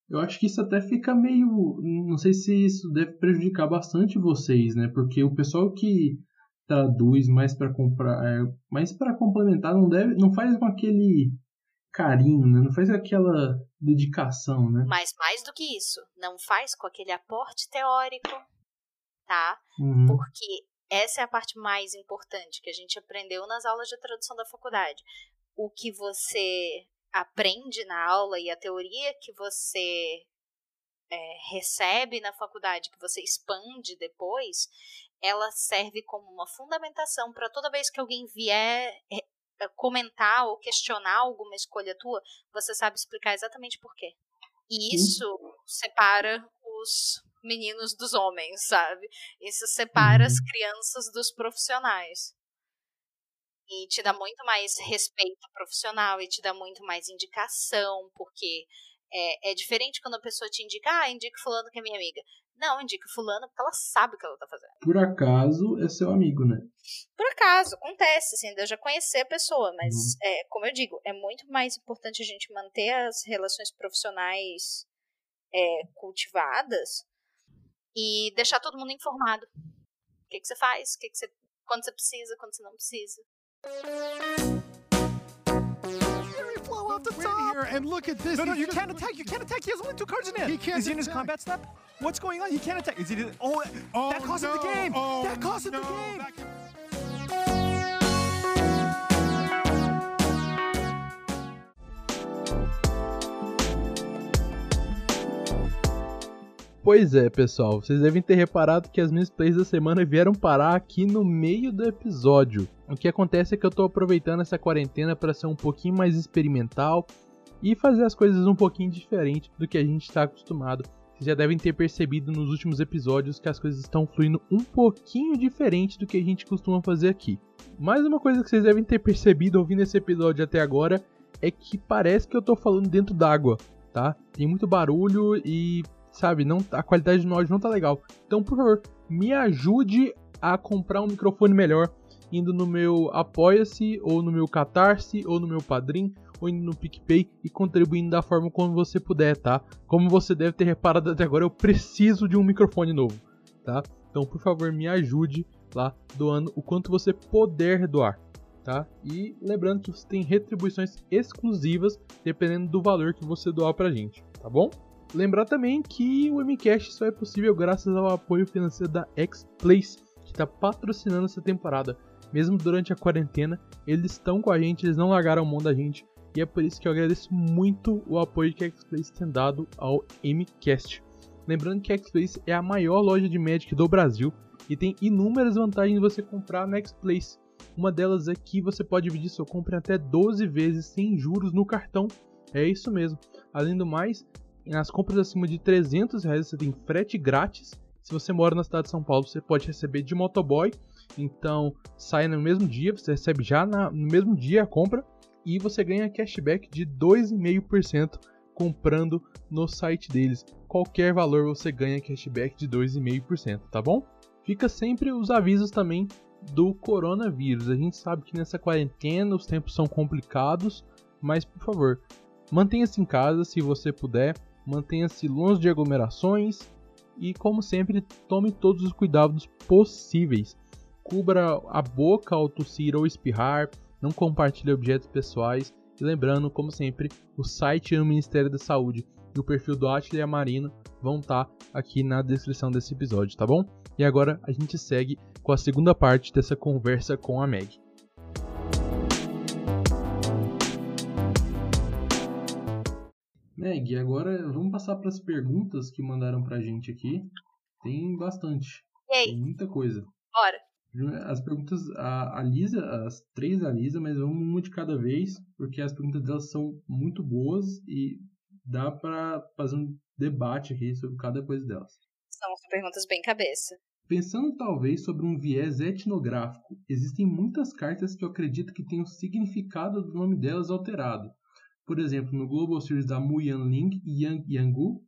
Eu acho que isso até fica meio. Não sei se isso deve prejudicar bastante vocês, né? Porque o pessoal que traduz mais para comprar, é, mais para complementar, não deve, não faz com aquele carinho, né? Não faz aquela dedicação, né? Mas mais do que isso, não faz com aquele aporte teórico, tá? Uhum. Porque essa é a parte mais importante que a gente aprendeu nas aulas de tradução da faculdade. O que você aprende na aula e a teoria que você é, recebe na faculdade, que você expande depois, ela serve como uma fundamentação para toda vez que alguém vier é, é, comentar ou questionar alguma escolha tua, você sabe explicar exatamente por quê. E isso separa os meninos dos homens, sabe? Isso separa as uhum. crianças dos profissionais. E te dá muito mais respeito profissional e te dá muito mais indicação, porque é, é diferente quando a pessoa te indica, ah, indica fulano que é minha amiga. Não, indica fulano porque ela sabe o que ela tá fazendo. Por acaso é seu amigo, né? Por acaso, acontece, assim, eu já conhecer a pessoa, mas, uhum. é, como eu digo, é muito mais importante a gente manter as relações profissionais é, cultivadas e deixar todo mundo informado. O que, que você faz, o que, que você, quando você precisa, quando você não precisa. Blow off the top. Here and look at this. No, no, you can't attack. You can't attack. He has only two cards in hand. He can't. Is he in his combat step? What's going on? He can't attack. Is he? Oh, oh that oh, cost no. him the game. Oh, that cost him no. the game. Pois é, pessoal, vocês devem ter reparado que as minhas plays da semana vieram parar aqui no meio do episódio. O que acontece é que eu tô aproveitando essa quarentena para ser um pouquinho mais experimental e fazer as coisas um pouquinho diferente do que a gente está acostumado. Vocês já devem ter percebido nos últimos episódios que as coisas estão fluindo um pouquinho diferente do que a gente costuma fazer aqui. Mais uma coisa que vocês devem ter percebido ouvindo esse episódio até agora é que parece que eu tô falando dentro d'água, tá? Tem muito barulho e sabe? Não, a qualidade do áudio não tá legal. Então, por favor, me ajude a comprar um microfone melhor indo no meu Apoia-se, ou no meu Catarse, ou no meu Padrim, ou indo no PicPay e contribuindo da forma como você puder, tá? Como você deve ter reparado até agora, eu preciso de um microfone novo, tá? Então, por favor, me ajude lá doando o quanto você puder doar, tá? E lembrando que você tem retribuições exclusivas dependendo do valor que você doar pra gente, tá bom? Lembrar também que o MCast só é possível graças ao apoio financeiro da X-Place, que está patrocinando essa temporada. Mesmo durante a quarentena, eles estão com a gente, eles não largaram mão da gente. E é por isso que eu agradeço muito o apoio que a X-Place tem dado ao MCast. Lembrando que a X-Place é a maior loja de Magic do Brasil e tem inúmeras vantagens de você comprar na X-Place. Uma delas é que você pode dividir sua compra até 12 vezes sem juros no cartão. É isso mesmo. Além do mais, nas compras acima de 300 reais você tem frete grátis. Se você mora na cidade de São Paulo, você pode receber de motoboy. Então sai no mesmo dia, você recebe já na, no mesmo dia a compra e você ganha cashback de 2,5% comprando no site deles. Qualquer valor você ganha cashback de 2,5%, tá bom? Fica sempre os avisos também do coronavírus. A gente sabe que nessa quarentena os tempos são complicados, mas por favor, mantenha-se em casa se você puder mantenha-se longe de aglomerações e, como sempre, tome todos os cuidados possíveis. Cubra a boca ao tossir ou espirrar, não compartilhe objetos pessoais e lembrando, como sempre, o site do Ministério da Saúde e o perfil do Atila Marino vão estar tá aqui na descrição desse episódio, tá bom? E agora a gente segue com a segunda parte dessa conversa com a Meg. Meg, agora vamos passar para as perguntas que mandaram pra gente aqui. Tem bastante. Tem muita coisa. Bora. As perguntas, a, a Lisa, as três da Lisa, mas vamos uma de cada vez, porque as perguntas delas são muito boas e dá para fazer um debate aqui sobre cada coisa delas. São perguntas bem cabeça. Pensando talvez sobre um viés etnográfico, existem muitas cartas que eu acredito que tenham o significado do nome delas alterado. Por exemplo, no Global Series da Mu Yanling e Yang Yangu,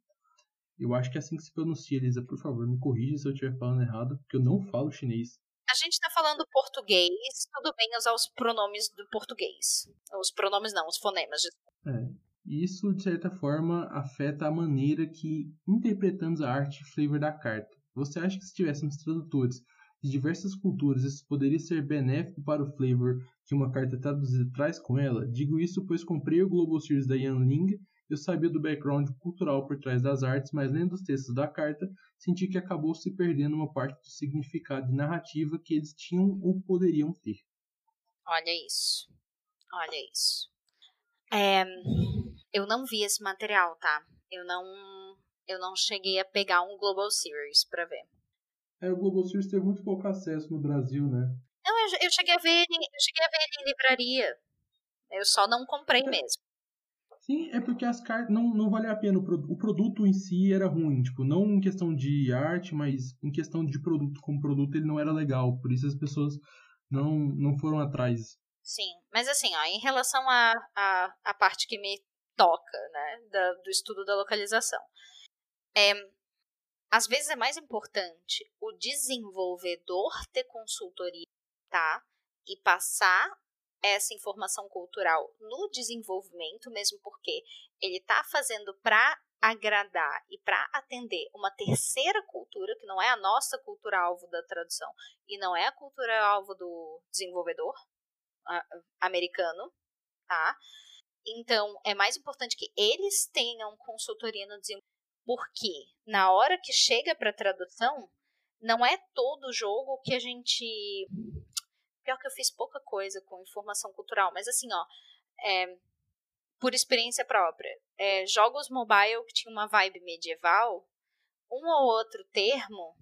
eu acho que é assim que se pronuncia, Elisa, por favor, me corrija se eu estiver falando errado, porque eu não falo chinês. A gente está falando português, tudo bem usar os pronomes do português. Os pronomes não, os fonemas. É, isso, de certa forma, afeta a maneira que interpretamos a arte e flavor da carta. Você acha que se tivéssemos tradutores de diversas culturas, isso poderia ser benéfico para o flavor que uma carta traduzida traz com ela? Digo isso pois comprei o Global Series da Yan Ling eu sabia do background cultural por trás das artes, mas lendo os textos da carta, senti que acabou se perdendo uma parte do significado e narrativa que eles tinham ou poderiam ter. Olha isso. Olha isso. É, eu não vi esse material, tá? Eu não, eu não cheguei a pegar um Global Series para ver. É, o Global Series teve muito pouco acesso no Brasil, né? Não, eu, eu cheguei a ver eu cheguei a ver ele em livraria. Eu só não comprei é. mesmo. Sim, é porque as cartas não, não valia a pena. O produto em si era ruim, tipo, não em questão de arte, mas em questão de produto. Como produto ele não era legal, por isso as pessoas não, não foram atrás. Sim, mas assim, ó, em relação à a, a, a, parte que me toca, né, da, do estudo da localização, é, às vezes é mais importante o desenvolvedor ter consultoria, tá? E passar essa informação cultural no desenvolvimento, mesmo porque ele está fazendo para agradar e para atender uma terceira cultura, que não é a nossa cultura alvo da tradução e não é a cultura alvo do desenvolvedor americano, tá? Então, é mais importante que eles tenham consultoria no desenvolvimento, porque na hora que chega para tradução, não é todo jogo que a gente Pior que eu fiz pouca coisa com informação cultural, mas assim, ó, é, por experiência própria, é, jogos mobile que tinha uma vibe medieval, um ou outro termo,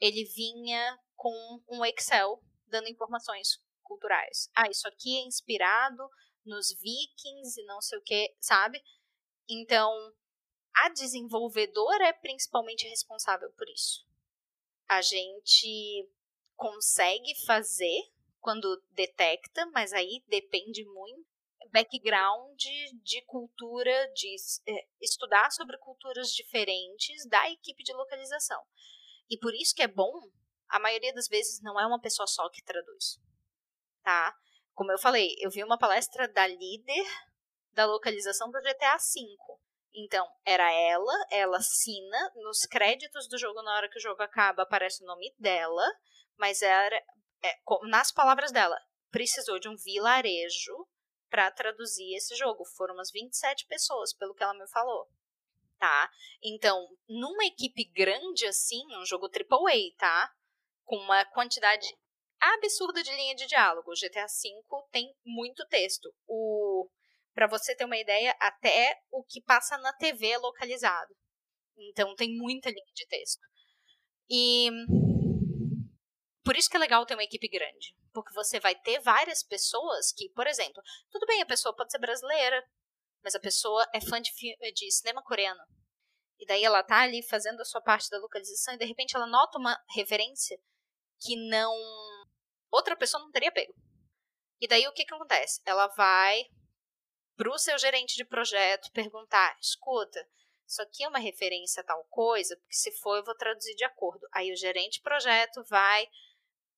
ele vinha com um Excel dando informações culturais. Ah, isso aqui é inspirado nos vikings e não sei o que, sabe? Então, a desenvolvedora é principalmente responsável por isso. A gente consegue fazer quando detecta, mas aí depende muito background de cultura, de é, estudar sobre culturas diferentes da equipe de localização. E por isso que é bom, a maioria das vezes não é uma pessoa só que traduz, tá? Como eu falei, eu vi uma palestra da líder da localização do GTA V. Então, era ela, ela assina, nos créditos do jogo, na hora que o jogo acaba, aparece o nome dela, mas era é, nas palavras dela, precisou de um vilarejo para traduzir esse jogo. Foram umas 27 pessoas, pelo que ela me falou. Tá? Então, numa equipe grande assim, um jogo AAA, tá? Com uma quantidade absurda de linha de diálogo. O GTA V tem muito texto. O para você ter uma ideia, até o que passa na TV é localizado. Então tem muita linha de texto. E por isso que é legal ter uma equipe grande. Porque você vai ter várias pessoas que, por exemplo, tudo bem, a pessoa pode ser brasileira, mas a pessoa é fã de, de cinema coreano. E daí ela tá ali fazendo a sua parte da localização e de repente ela nota uma referência que não. outra pessoa não teria pego. E daí o que, que acontece? Ela vai pro seu gerente de projeto perguntar: escuta, isso aqui é uma referência a tal coisa, porque se for eu vou traduzir de acordo. Aí o gerente de projeto vai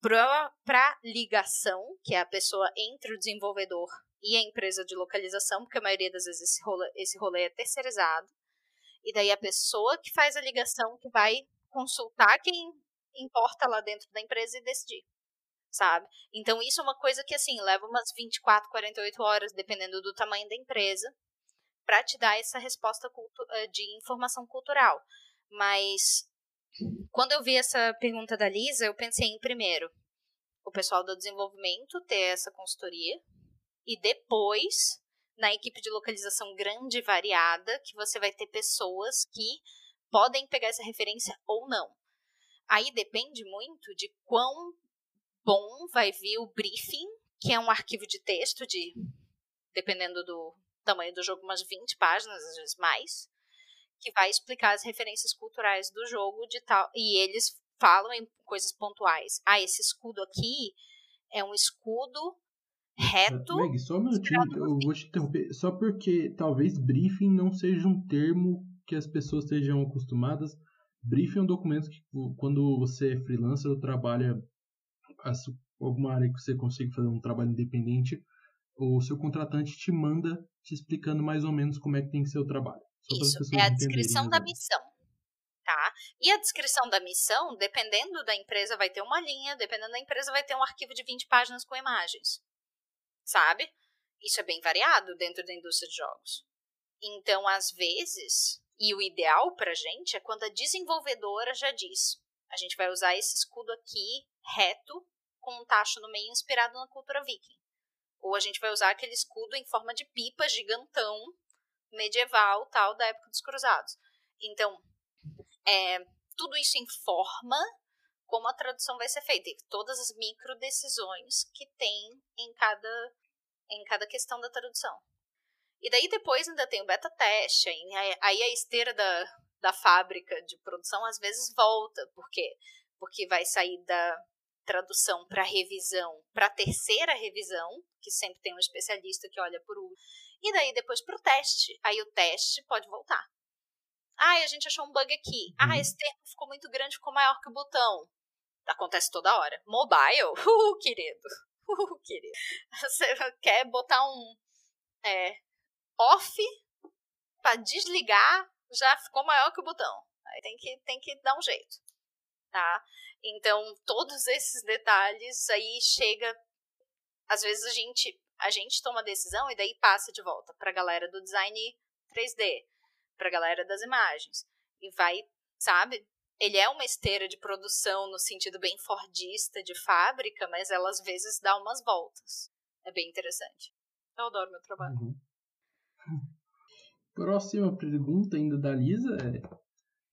para ligação, que é a pessoa entre o desenvolvedor e a empresa de localização, porque a maioria das vezes esse rolê, esse rolê é terceirizado. E daí a pessoa que faz a ligação que vai consultar quem importa lá dentro da empresa e decidir, sabe? Então isso é uma coisa que assim leva umas 24, 48 horas, dependendo do tamanho da empresa, para te dar essa resposta eh, de informação cultural. Mas quando eu vi essa pergunta da Lisa, eu pensei em primeiro o pessoal do desenvolvimento ter essa consultoria e depois na equipe de localização grande e variada que você vai ter pessoas que podem pegar essa referência ou não. Aí depende muito de quão bom vai vir o briefing, que é um arquivo de texto de dependendo do tamanho do jogo umas 20 páginas, às vezes mais que vai explicar as referências culturais do jogo de tal e eles falam em coisas pontuais. Ah, esse escudo aqui é um escudo reto. Meg, só um minutinho, eu vou te interromper. Só porque talvez briefing não seja um termo que as pessoas estejam acostumadas. Briefing é um documento que, quando você é freelancer ou trabalha alguma área que você consiga fazer um trabalho independente, o seu contratante te manda te explicando mais ou menos como é que tem que ser o trabalho. Isso, é a descrição da missão. Tá? E a descrição da missão, dependendo da empresa, vai ter uma linha, dependendo da empresa, vai ter um arquivo de 20 páginas com imagens. Sabe? Isso é bem variado dentro da indústria de jogos. Então, às vezes, e o ideal pra gente é quando a desenvolvedora já diz: a gente vai usar esse escudo aqui reto, com um tacho no meio inspirado na cultura viking. Ou a gente vai usar aquele escudo em forma de pipa gigantão, medieval, tal, da época dos cruzados. Então, é, tudo isso informa como a tradução vai ser feita e todas as micro decisões que tem em cada, em cada questão da tradução. E daí depois ainda tem o beta teste, aí a esteira da, da fábrica de produção às vezes volta, porque porque vai sair da tradução para revisão, para terceira revisão, que sempre tem um especialista que olha por um, e daí depois para o teste. Aí o teste pode voltar. Ah, a gente achou um bug aqui. Ah, uhum. esse termo ficou muito grande, ficou maior que o botão. Acontece toda hora. Mobile, uh, querido. Uh, querido. Você quer botar um é, off para desligar, já ficou maior que o botão. Aí tem que, tem que dar um jeito. Tá? Então, todos esses detalhes aí chega. Às vezes a gente, a gente toma decisão e daí passa de volta para a galera do design 3D, para a galera das imagens. E vai, sabe? Ele é uma esteira de produção no sentido bem fordista de fábrica, mas ela às vezes dá umas voltas. É bem interessante. Eu adoro meu trabalho. Uhum. Próxima pergunta ainda da Lisa é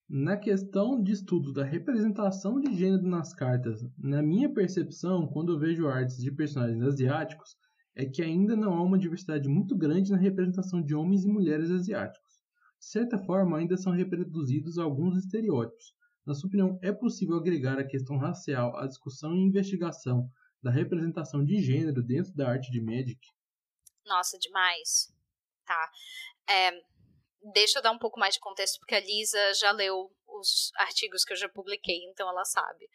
na questão de estudo da representação de gênero nas cartas, na minha percepção, quando eu vejo artes de personagens asiáticos, é que ainda não há uma diversidade muito grande na representação de homens e mulheres asiáticos. De certa forma, ainda são reproduzidos alguns estereótipos. Na sua opinião, é possível agregar a questão racial à discussão e investigação da representação de gênero dentro da arte de Magic? Nossa, demais. Tá. É, deixa eu dar um pouco mais de contexto, porque a Lisa já leu os artigos que eu já publiquei, então ela sabe.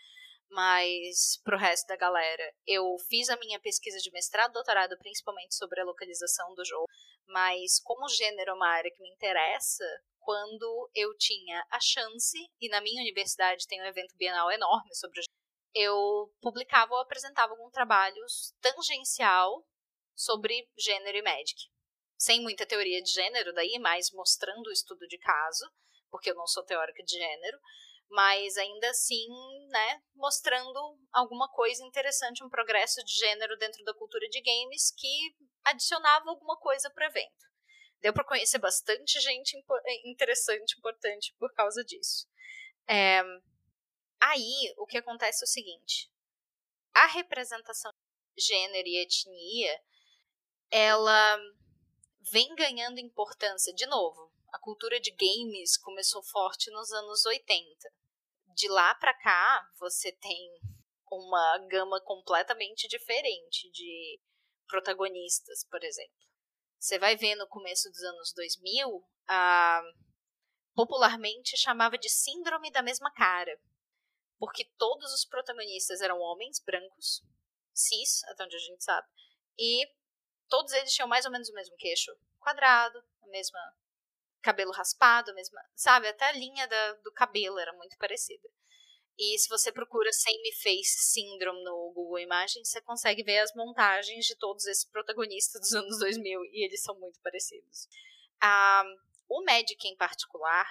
Mas, pro resto da galera, eu fiz a minha pesquisa de mestrado doutorado principalmente sobre a localização do jogo, mas como gênero é uma área que me interessa, quando eu tinha a chance, e na minha universidade tem um evento bienal enorme sobre o eu publicava ou apresentava algum trabalho tangencial sobre gênero e Magic sem muita teoria de gênero daí, mas mostrando o estudo de caso, porque eu não sou teórica de gênero, mas ainda assim, né, mostrando alguma coisa interessante, um progresso de gênero dentro da cultura de games que adicionava alguma coisa para o evento. Deu para conhecer bastante gente interessante, importante por causa disso. É, aí, o que acontece é o seguinte: a representação de gênero e etnia, ela vem ganhando importância. De novo, a cultura de games começou forte nos anos 80. De lá para cá, você tem uma gama completamente diferente de protagonistas, por exemplo. Você vai ver no começo dos anos 2000, a popularmente chamava de síndrome da mesma cara, porque todos os protagonistas eram homens brancos, cis, até onde a gente sabe, e todos eles tinham mais ou menos o mesmo queixo quadrado, a mesma cabelo raspado, a mesma, sabe, até a linha da, do cabelo era muito parecida. E se você procura Same Face Syndrome no Google Imagens, você consegue ver as montagens de todos esses protagonistas dos anos 2000 e eles são muito parecidos. Ah, o Magic em particular,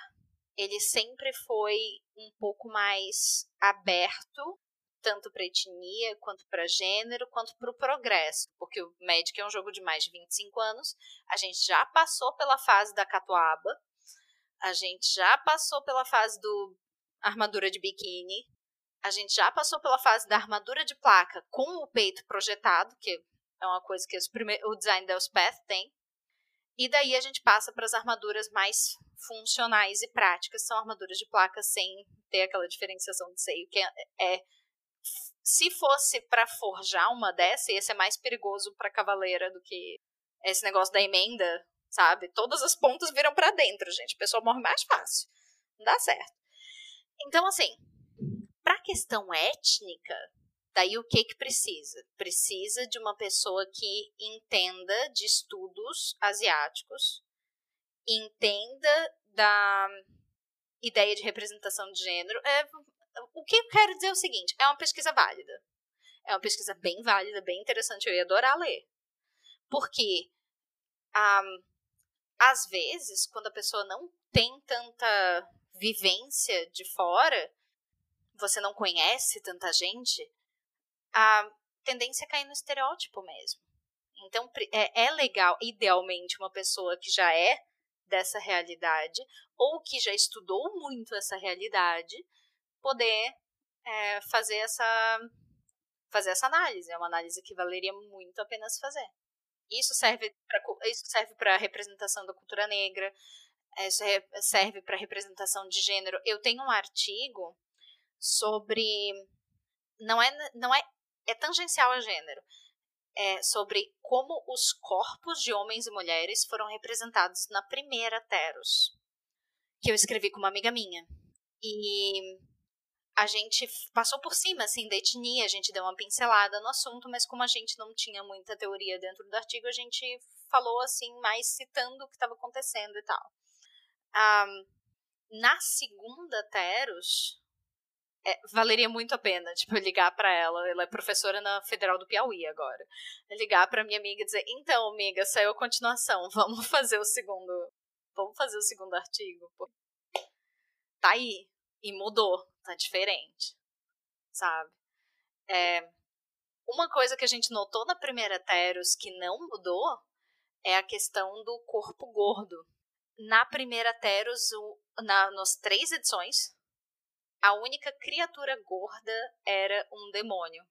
ele sempre foi um pouco mais aberto tanto para etnia, quanto para gênero, quanto para o progresso, porque o Magic é um jogo de mais de 25 anos, a gente já passou pela fase da catuaba, a gente já passou pela fase do armadura de biquíni, a gente já passou pela fase da armadura de placa com o peito projetado, que é uma coisa que o design da Elspeth tem, E daí a gente passa para as armaduras mais funcionais e práticas, são armaduras de placa sem ter aquela diferenciação de seio, que é, é se fosse para forjar uma dessa, ia ser mais perigoso para cavaleira do que esse negócio da emenda, sabe? Todas as pontas viram para dentro, gente. A pessoa morre mais fácil. Não dá certo. Então, assim, para questão étnica, daí o que que precisa? Precisa de uma pessoa que entenda de estudos asiáticos, entenda da ideia de representação de gênero. É, o que eu quero dizer é o seguinte: é uma pesquisa válida. É uma pesquisa bem válida, bem interessante. Eu ia adorar ler. Porque, um, às vezes, quando a pessoa não tem tanta vivência de fora, você não conhece tanta gente, a tendência é cair no estereótipo mesmo. Então, é, é legal, idealmente, uma pessoa que já é dessa realidade ou que já estudou muito essa realidade poder é, fazer essa fazer essa análise. É uma análise que valeria muito a pena se fazer. Isso serve para isso serve para representação da cultura negra, isso serve para representação de gênero. Eu tenho um artigo sobre não é não é é tangencial a gênero. É sobre como os corpos de homens e mulheres foram representados na primeira Teros, que eu escrevi com uma amiga minha. E a gente passou por cima assim da etnia, a gente deu uma pincelada no assunto, mas como a gente não tinha muita teoria dentro do artigo, a gente falou assim mais citando o que estava acontecendo e tal. Um, na segunda Teros, é, valeria muito a pena, tipo, ligar para ela. Ela é professora na Federal do Piauí agora. Ligar para minha amiga e dizer: "Então, amiga, saiu a continuação. Vamos fazer o segundo, vamos fazer o segundo artigo". Pô. Tá aí e mudou tá diferente, sabe? É, uma coisa que a gente notou na primeira Teros que não mudou é a questão do corpo gordo. Na primeira Teros, na, nas três edições, a única criatura gorda era um demônio.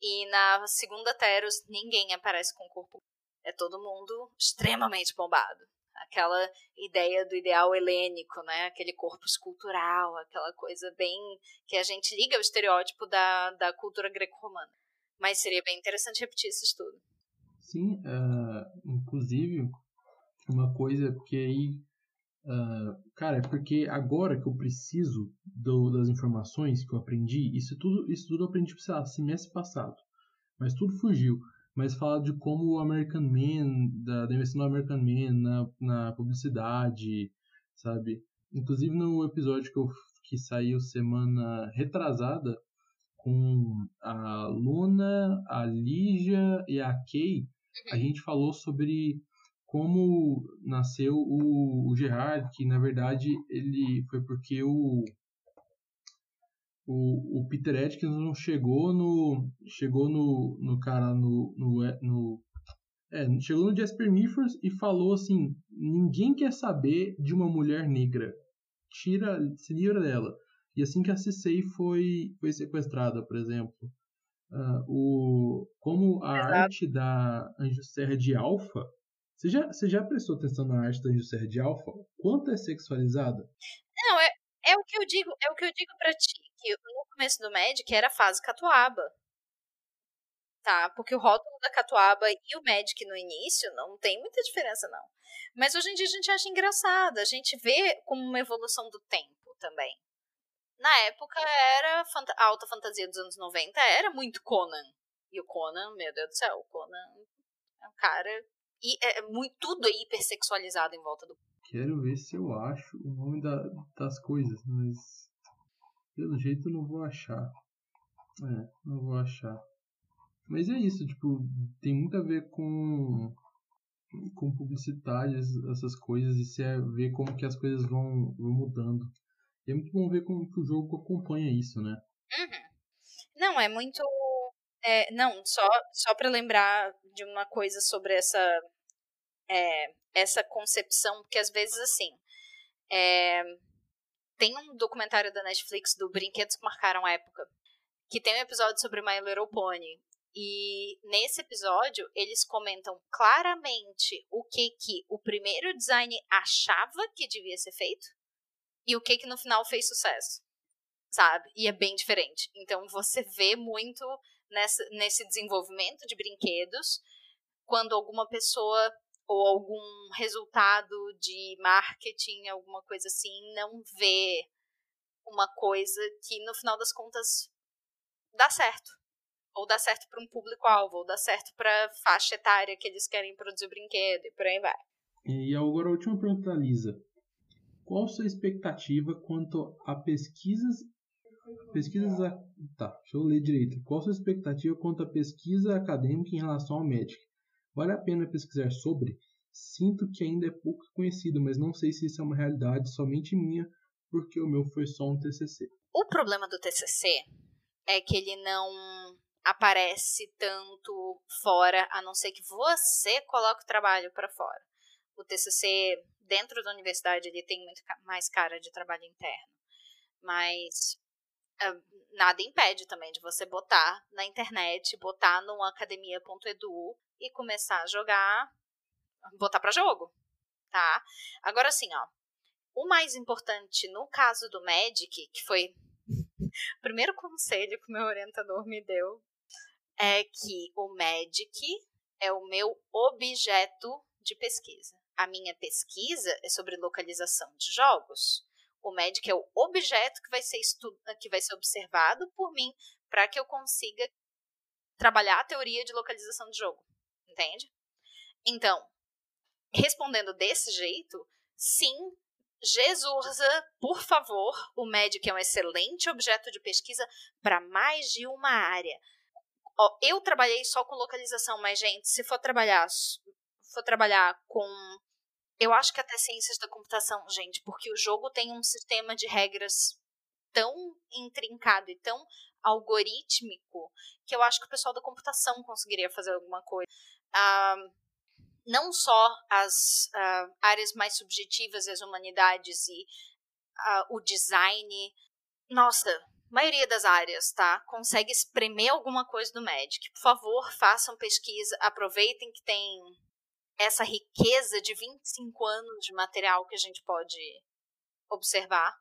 E na segunda Teros, ninguém aparece com corpo. É todo mundo extremamente bombado aquela ideia do ideal helênico, né? Aquele corpo escultural, aquela coisa bem que a gente liga ao estereótipo da, da cultura greco-romana. Mas seria bem interessante repetir esse estudo. Sim, uh, inclusive uma coisa porque aí, uh, cara, é porque agora que eu preciso do, das informações que eu aprendi, isso tudo, isso tudo eu aprendi, sei lá, semestre passado, mas tudo fugiu mas fala de como o American Man, da, da investição do American Man na, na publicidade, sabe? Inclusive no episódio que, eu, que saiu semana retrasada, com a Luna, a Lígia e a Kay, a gente falou sobre como nasceu o, o Gerard, que na verdade ele foi porque o o, o Peter Atkins não chegou no chegou no, no cara no, no, no é, chegou no Jasper Niffers e falou assim ninguém quer saber de uma mulher negra tira se livra dela e assim que a Cissei foi foi sequestrada por exemplo uh, o como a Exato. arte da Anjo Serra de Alpha você já, você já prestou atenção na arte da Anjo Serra de Alpha? Quanto é sexualizada? Não, é, é o que eu digo, é o que eu digo para ti que no começo do Magic era a fase catuaba. Tá? Porque o rótulo da catuaba e o Magic no início não tem muita diferença, não. Mas hoje em dia a gente acha engraçado, a gente vê como uma evolução do tempo também. Na época era a alta fantasia dos anos 90 era muito Conan. E o Conan, meu Deus do céu, o Conan é um cara. E é muito, tudo é hipersexualizado em volta do. Quero ver se eu acho o nome da, das coisas, mas pelo jeito não vou achar. É, não vou achar. Mas é isso, tipo, tem muito a ver com com publicidade, essas coisas, e se é ver como que as coisas vão, vão mudando. E é muito bom ver como que o jogo acompanha isso, né? Uhum. Não, é muito. É, não, só, só para lembrar de uma coisa sobre essa, é, essa concepção, porque às vezes assim. É, tem um documentário da Netflix do Brinquedos que Marcaram a Época, que tem um episódio sobre My Little Pony. E nesse episódio, eles comentam claramente o que que o primeiro design achava que devia ser feito e o que que no final fez sucesso. Sabe? E é bem diferente. Então você vê muito nessa, nesse desenvolvimento de brinquedos quando alguma pessoa ou algum resultado de marketing, alguma coisa assim, não vê uma coisa que no final das contas dá certo. Ou dá certo para um público-alvo, ou dá certo para faixa etária que eles querem produzir o brinquedo, e por aí vai. E agora a última pergunta da Lisa. Qual sua expectativa quanto a pesquisas pesquisas a... tá, deixa eu ler direito. Qual sua expectativa quanto a pesquisa acadêmica em relação ao Magic? Vale a pena pesquisar sobre? Sinto que ainda é pouco conhecido, mas não sei se isso é uma realidade somente minha, porque o meu foi só um TCC. O problema do TCC é que ele não aparece tanto fora, a não ser que você coloque o trabalho para fora. O TCC dentro da universidade ele tem muito mais cara de trabalho interno, mas uh, nada impede também de você botar na internet, botar no academia.edu e começar a jogar, botar para jogo, tá? Agora assim, ó, o mais importante no caso do Magic, que foi o primeiro conselho que o meu orientador me deu, é que o Magic é o meu objeto de pesquisa. A minha pesquisa é sobre localização de jogos. O Magic é o objeto que vai ser, estu que vai ser observado por mim para que eu consiga trabalhar a teoria de localização de jogo. Entende? Então, respondendo desse jeito, sim, Jesurza, por favor, o Magic é um excelente objeto de pesquisa para mais de uma área. Ó, eu trabalhei só com localização, mas, gente, se for trabalhar, for trabalhar com. Eu acho que até ciências da computação, gente, porque o jogo tem um sistema de regras tão intrincado e tão algorítmico que eu acho que o pessoal da computação conseguiria fazer alguma coisa. Não só as uh, áreas mais subjetivas, as humanidades e uh, o design. Nossa, maioria das áreas, tá? Consegue espremer alguma coisa do Magic. Por favor, façam pesquisa, aproveitem que tem essa riqueza de 25 anos de material que a gente pode observar,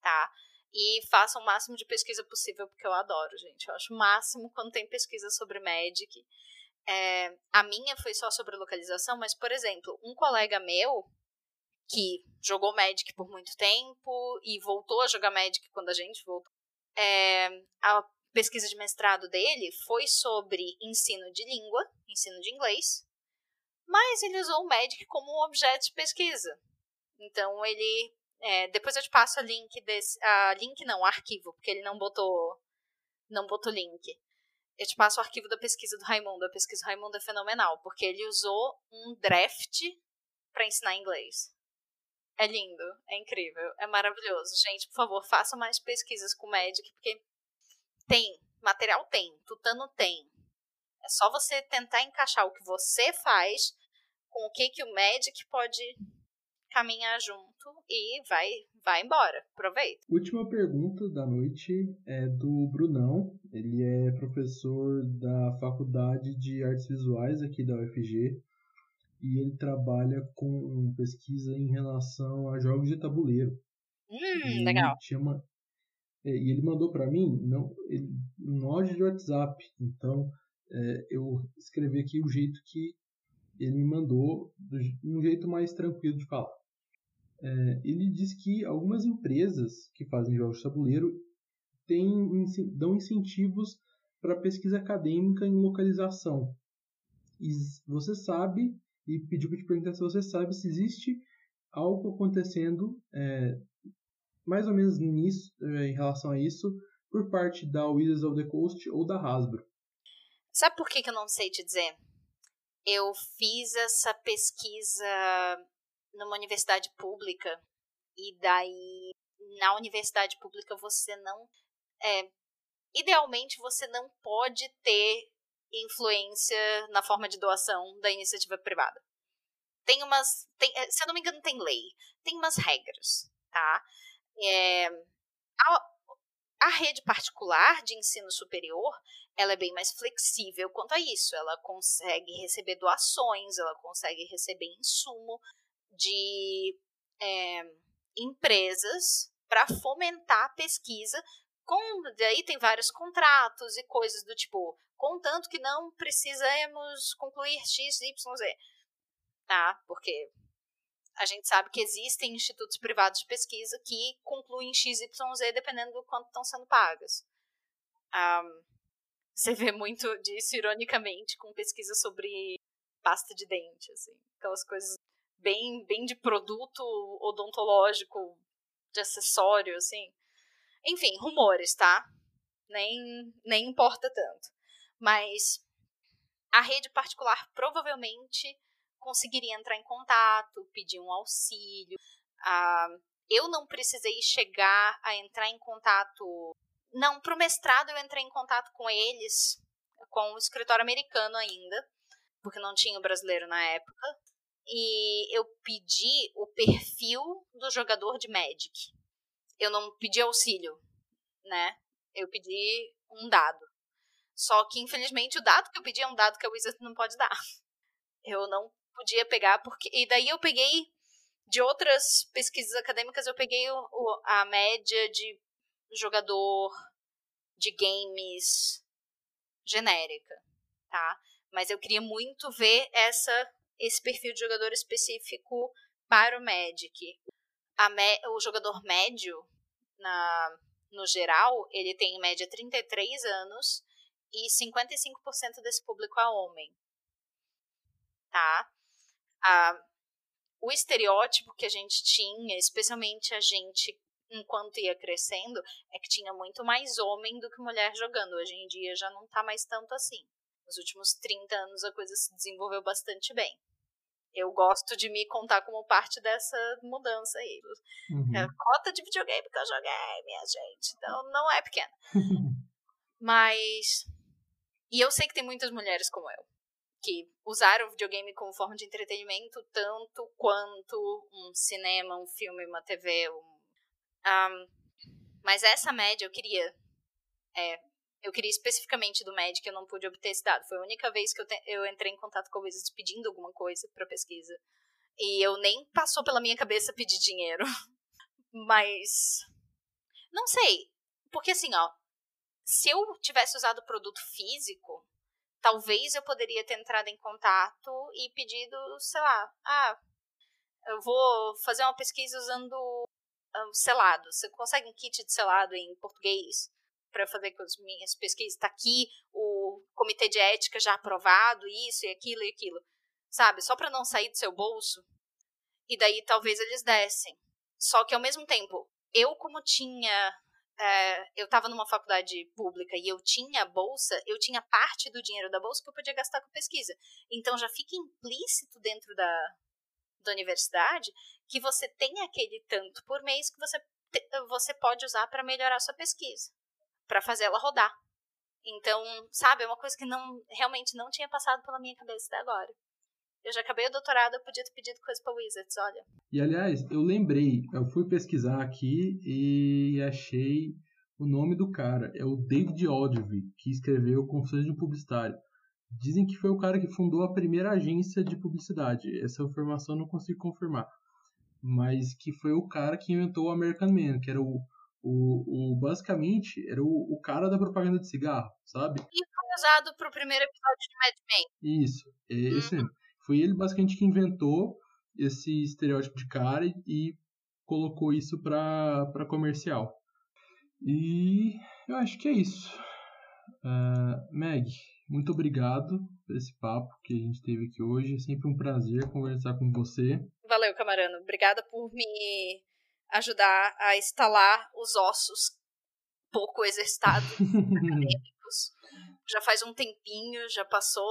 tá? E façam o máximo de pesquisa possível, porque eu adoro, gente. Eu acho o máximo quando tem pesquisa sobre Magic. É, a minha foi só sobre localização, mas, por exemplo, um colega meu que jogou Magic por muito tempo e voltou a jogar Magic quando a gente voltou, é, a pesquisa de mestrado dele foi sobre ensino de língua, ensino de inglês, mas ele usou o Magic como um objeto de pesquisa. Então ele. É, depois eu te passo o link desse. A link não, o arquivo, porque ele não botou. Não botou link eu te passo o arquivo da pesquisa do Raimundo. A pesquisa do Raimundo é fenomenal, porque ele usou um draft para ensinar inglês. É lindo, é incrível, é maravilhoso. Gente, por favor, façam mais pesquisas com o Magic, porque tem, material tem, tutano tem. É só você tentar encaixar o que você faz com o que, que o Magic pode caminhar junto e vai, vai embora. Aproveita. Última pergunta da noite é do Brunão. Professor da Faculdade de Artes Visuais aqui da UFG e ele trabalha com pesquisa em relação a jogos de tabuleiro. Hum, legal. Chama, é, e ele mandou para mim não, ele, um áudio de WhatsApp. Então é, eu escrevi aqui o jeito que ele me mandou, do, um jeito mais tranquilo de falar. É, ele diz que algumas empresas que fazem jogos de tabuleiro têm, dão incentivos para pesquisa acadêmica em localização. E você sabe, e pediu para te perguntar se você sabe se existe algo acontecendo é, mais ou menos nisso, é, em relação a isso, por parte da Wizards of the Coast ou da Hasbro. Sabe por que, que eu não sei te dizer? Eu fiz essa pesquisa numa universidade pública e daí na universidade pública você não é, idealmente você não pode ter influência na forma de doação da iniciativa privada. Tem umas, tem, é, se eu não me engano, tem lei, tem umas regras, tá? É, a, a rede particular de ensino superior, ela é bem mais flexível quanto a isso. Ela consegue receber doações, ela consegue receber insumo de é, empresas para fomentar a pesquisa. Com, daí tem vários contratos e coisas do tipo, contanto que não precisamos concluir X, Y, Z. Tá? Porque a gente sabe que existem institutos privados de pesquisa que concluem X, Y, Z dependendo do quanto estão sendo pagas. Um, você vê muito disso, ironicamente, com pesquisa sobre pasta de dente, assim. Aquelas coisas bem, bem de produto odontológico, de acessório, assim. Enfim, rumores, tá? Nem, nem importa tanto. Mas a rede particular provavelmente conseguiria entrar em contato, pedir um auxílio. Ah, eu não precisei chegar a entrar em contato não, pro mestrado eu entrei em contato com eles, com o escritório americano ainda, porque não tinha o brasileiro na época. E eu pedi o perfil do jogador de Magic. Eu não pedi auxílio, né? Eu pedi um dado. Só que, infelizmente, o dado que eu pedi é um dado que a Wizard não pode dar. Eu não podia pegar, porque. E daí eu peguei. De outras pesquisas acadêmicas, eu peguei o, a média de jogador de games genérica, tá? Mas eu queria muito ver essa esse perfil de jogador específico para o Magic. Me, o jogador médio, na, no geral, ele tem em média 33 anos e 55% desse público é homem. Tá? Ah, o estereótipo que a gente tinha, especialmente a gente enquanto ia crescendo, é que tinha muito mais homem do que mulher jogando. Hoje em dia já não tá mais tanto assim. Nos últimos 30 anos a coisa se desenvolveu bastante bem. Eu gosto de me contar como parte dessa mudança aí. Uhum. É cota de videogame que eu joguei, minha gente. Então não é pequena. Mas. E eu sei que tem muitas mulheres como eu que usaram o videogame como forma de entretenimento tanto quanto um cinema, um filme, uma TV, um um, mas essa média eu queria. É, eu queria especificamente do que eu não pude obter esse dado. Foi a única vez que eu, te, eu entrei em contato com a Wizards pedindo alguma coisa para pesquisa. E eu nem passou pela minha cabeça pedir dinheiro. Mas. Não sei. Porque assim, ó. Se eu tivesse usado o produto físico, talvez eu poderia ter entrado em contato e pedido, sei lá, ah, eu vou fazer uma pesquisa usando um, selado. Você consegue um kit de selado em português para fazer com as minhas pesquisas? Está aqui o comitê de ética já aprovado, isso e aquilo e aquilo. Sabe? Só para não sair do seu bolso. E daí talvez eles dessem. Só que ao mesmo tempo, eu como tinha é, eu estava numa faculdade pública e eu tinha bolsa, eu tinha parte do dinheiro da bolsa que eu podia gastar com pesquisa. Então já fica implícito dentro da, da universidade que você tem aquele tanto por mês que você, você pode usar para melhorar sua pesquisa, para fazer ela rodar. Então, sabe, é uma coisa que não realmente não tinha passado pela minha cabeça até agora. Eu já acabei o doutorado, eu podia ter pedido coisa para Wizards, olha. E aliás, eu lembrei, eu fui pesquisar aqui e achei o nome do cara. É o David Ogilvy, que escreveu Confissões de um Publicitário. Dizem que foi o cara que fundou a primeira agência de publicidade. Essa informação eu não consigo confirmar. Mas que foi o cara que inventou o American Man, que era o, o, o basicamente era o, o cara da propaganda de cigarro, sabe? E foi usado pro primeiro episódio de Mad Men. Isso, é esse uhum. Foi ele basicamente que inventou esse estereótipo de cara e, e colocou isso para comercial. E eu acho que é isso. Uh, Meg, muito obrigado por esse papo que a gente teve aqui hoje. É sempre um prazer conversar com você. Valeu, camarano. Obrigada por me ajudar a instalar os ossos pouco exercitados acadêmicos. Já faz um tempinho, já passou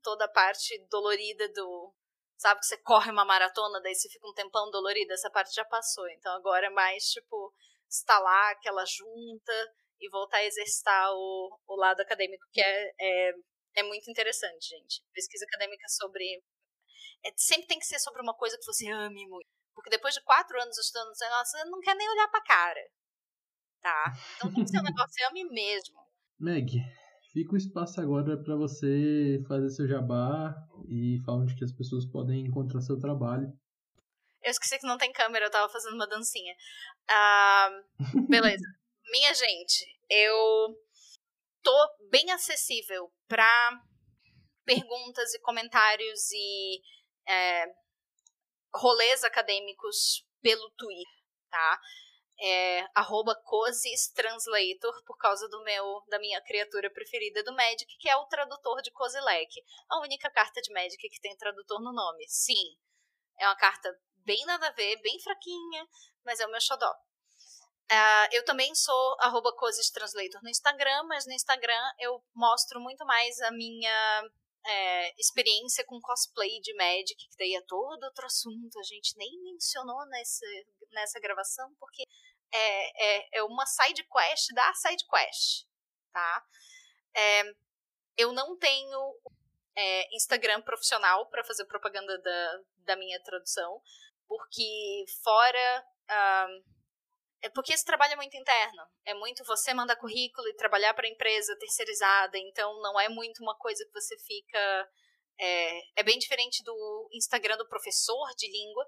toda a parte dolorida do. Sabe que você corre uma maratona, daí você fica um tempão dolorido, essa parte já passou. Então agora é mais tipo instalar aquela junta e voltar a exercitar o, o lado acadêmico, que é, é, é muito interessante, gente. Pesquisa acadêmica sobre. É, sempre tem que ser sobre uma coisa que você ame muito. Porque depois de quatro anos estudando esse negócio, você não quer nem olhar pra cara. Tá? Então tem que ser um negócio ame mesmo. Meg, fica o espaço agora para você fazer seu jabá e falar onde que as pessoas podem encontrar seu trabalho. Eu esqueci que não tem câmera, eu tava fazendo uma dancinha. Ah, beleza. Minha gente, eu tô bem acessível para perguntas e comentários e é, rolês acadêmicos pelo Twitter, tá? É, arroba por causa do meu, da minha criatura preferida do Magic, que é o tradutor de Kozilek. A única carta de Magic que tem tradutor no nome. Sim, é uma carta bem nada a ver, bem fraquinha, mas é o meu xodó. Uh, eu também sou arroba no Instagram, mas no Instagram eu mostro muito mais a minha é, experiência com cosplay de Magic, que daí é todo outro assunto, a gente nem mencionou nesse, nessa gravação, porque é, é, é uma side quest da side quest, tá? É, eu não tenho é, Instagram profissional para fazer propaganda da, da minha tradução, porque fora. Um, é porque esse trabalho é muito interno. É muito você mandar currículo e trabalhar para empresa terceirizada, então não é muito uma coisa que você fica. É, é bem diferente do Instagram do professor de língua,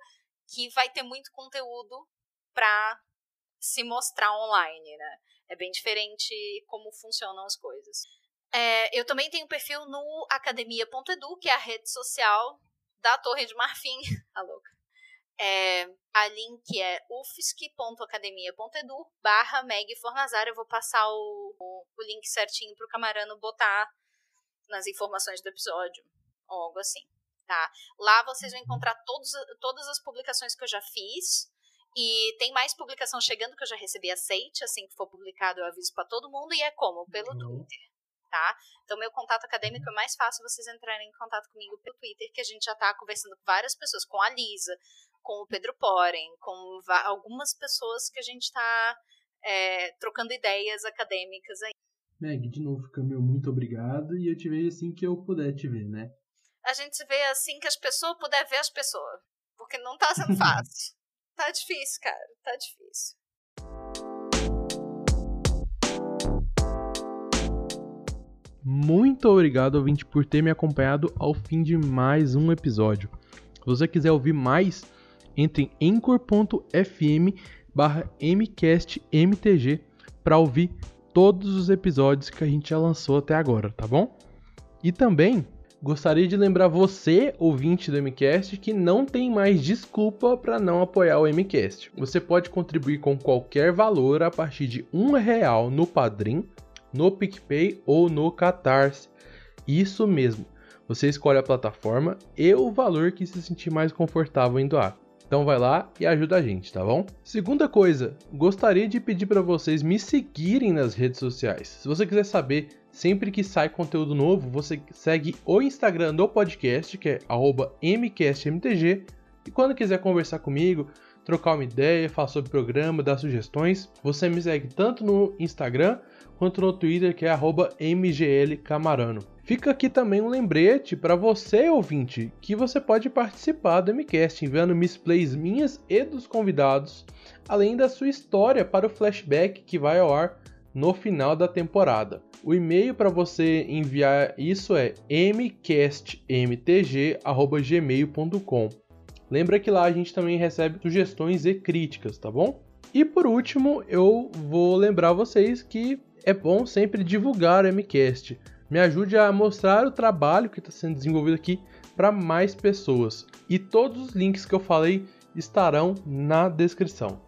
que vai ter muito conteúdo para se mostrar online, né? É bem diferente como funcionam as coisas. É, eu também tenho perfil no academia.edu, que é a rede social da Torre de Marfim. a louca. É, a link é ufsc.academia.edu barra Meg Fornazar. Eu vou passar o, o, o link certinho para o Camarano botar nas informações do episódio, ou algo assim, tá? Lá vocês vão encontrar todos, todas as publicações que eu já fiz, e tem mais publicação chegando que eu já recebi aceite, assim que for publicado eu aviso para todo mundo, e é como? Pelo uhum. Twitter tá? Então, meu contato acadêmico é mais fácil vocês entrarem em contato comigo pelo Twitter, que a gente já tá conversando com várias pessoas, com a Lisa, com o Pedro Poren, com algumas pessoas que a gente tá é, trocando ideias acadêmicas aí. Meg, de novo, Camil, muito obrigado. E eu te vejo assim que eu puder te ver, né? A gente se vê assim que as pessoas puder ver as pessoas. Porque não tá sendo fácil. tá difícil, cara. Tá difícil. Muito obrigado, ouvinte, por ter me acompanhado ao fim de mais um episódio. Se você quiser ouvir mais, entre em anchor.fm barra mcastmtg para ouvir todos os episódios que a gente já lançou até agora, tá bom? E também gostaria de lembrar você, ouvinte do MCast, que não tem mais desculpa para não apoiar o MCast. Você pode contribuir com qualquer valor a partir de um real no Padrim no PicPay ou no Catarse. Isso mesmo, você escolhe a plataforma e o valor que se sentir mais confortável em doar. Então vai lá e ajuda a gente, tá bom? Segunda coisa, gostaria de pedir para vocês me seguirem nas redes sociais. Se você quiser saber sempre que sai conteúdo novo, você segue o Instagram do podcast, que é @mcastmtg, e quando quiser conversar comigo, trocar uma ideia, falar sobre o programa, dar sugestões, você me segue tanto no Instagram quanto no Twitter, que é mglcamarano. Fica aqui também um lembrete para você, ouvinte, que você pode participar do MCast enviando misplays minhas e dos convidados, além da sua história para o flashback que vai ao ar no final da temporada. O e-mail para você enviar isso é mcastmtg@gmail.com. Lembra que lá a gente também recebe sugestões e críticas, tá bom? E por último, eu vou lembrar vocês que é bom sempre divulgar o MCast. Me ajude a mostrar o trabalho que está sendo desenvolvido aqui para mais pessoas. E todos os links que eu falei estarão na descrição.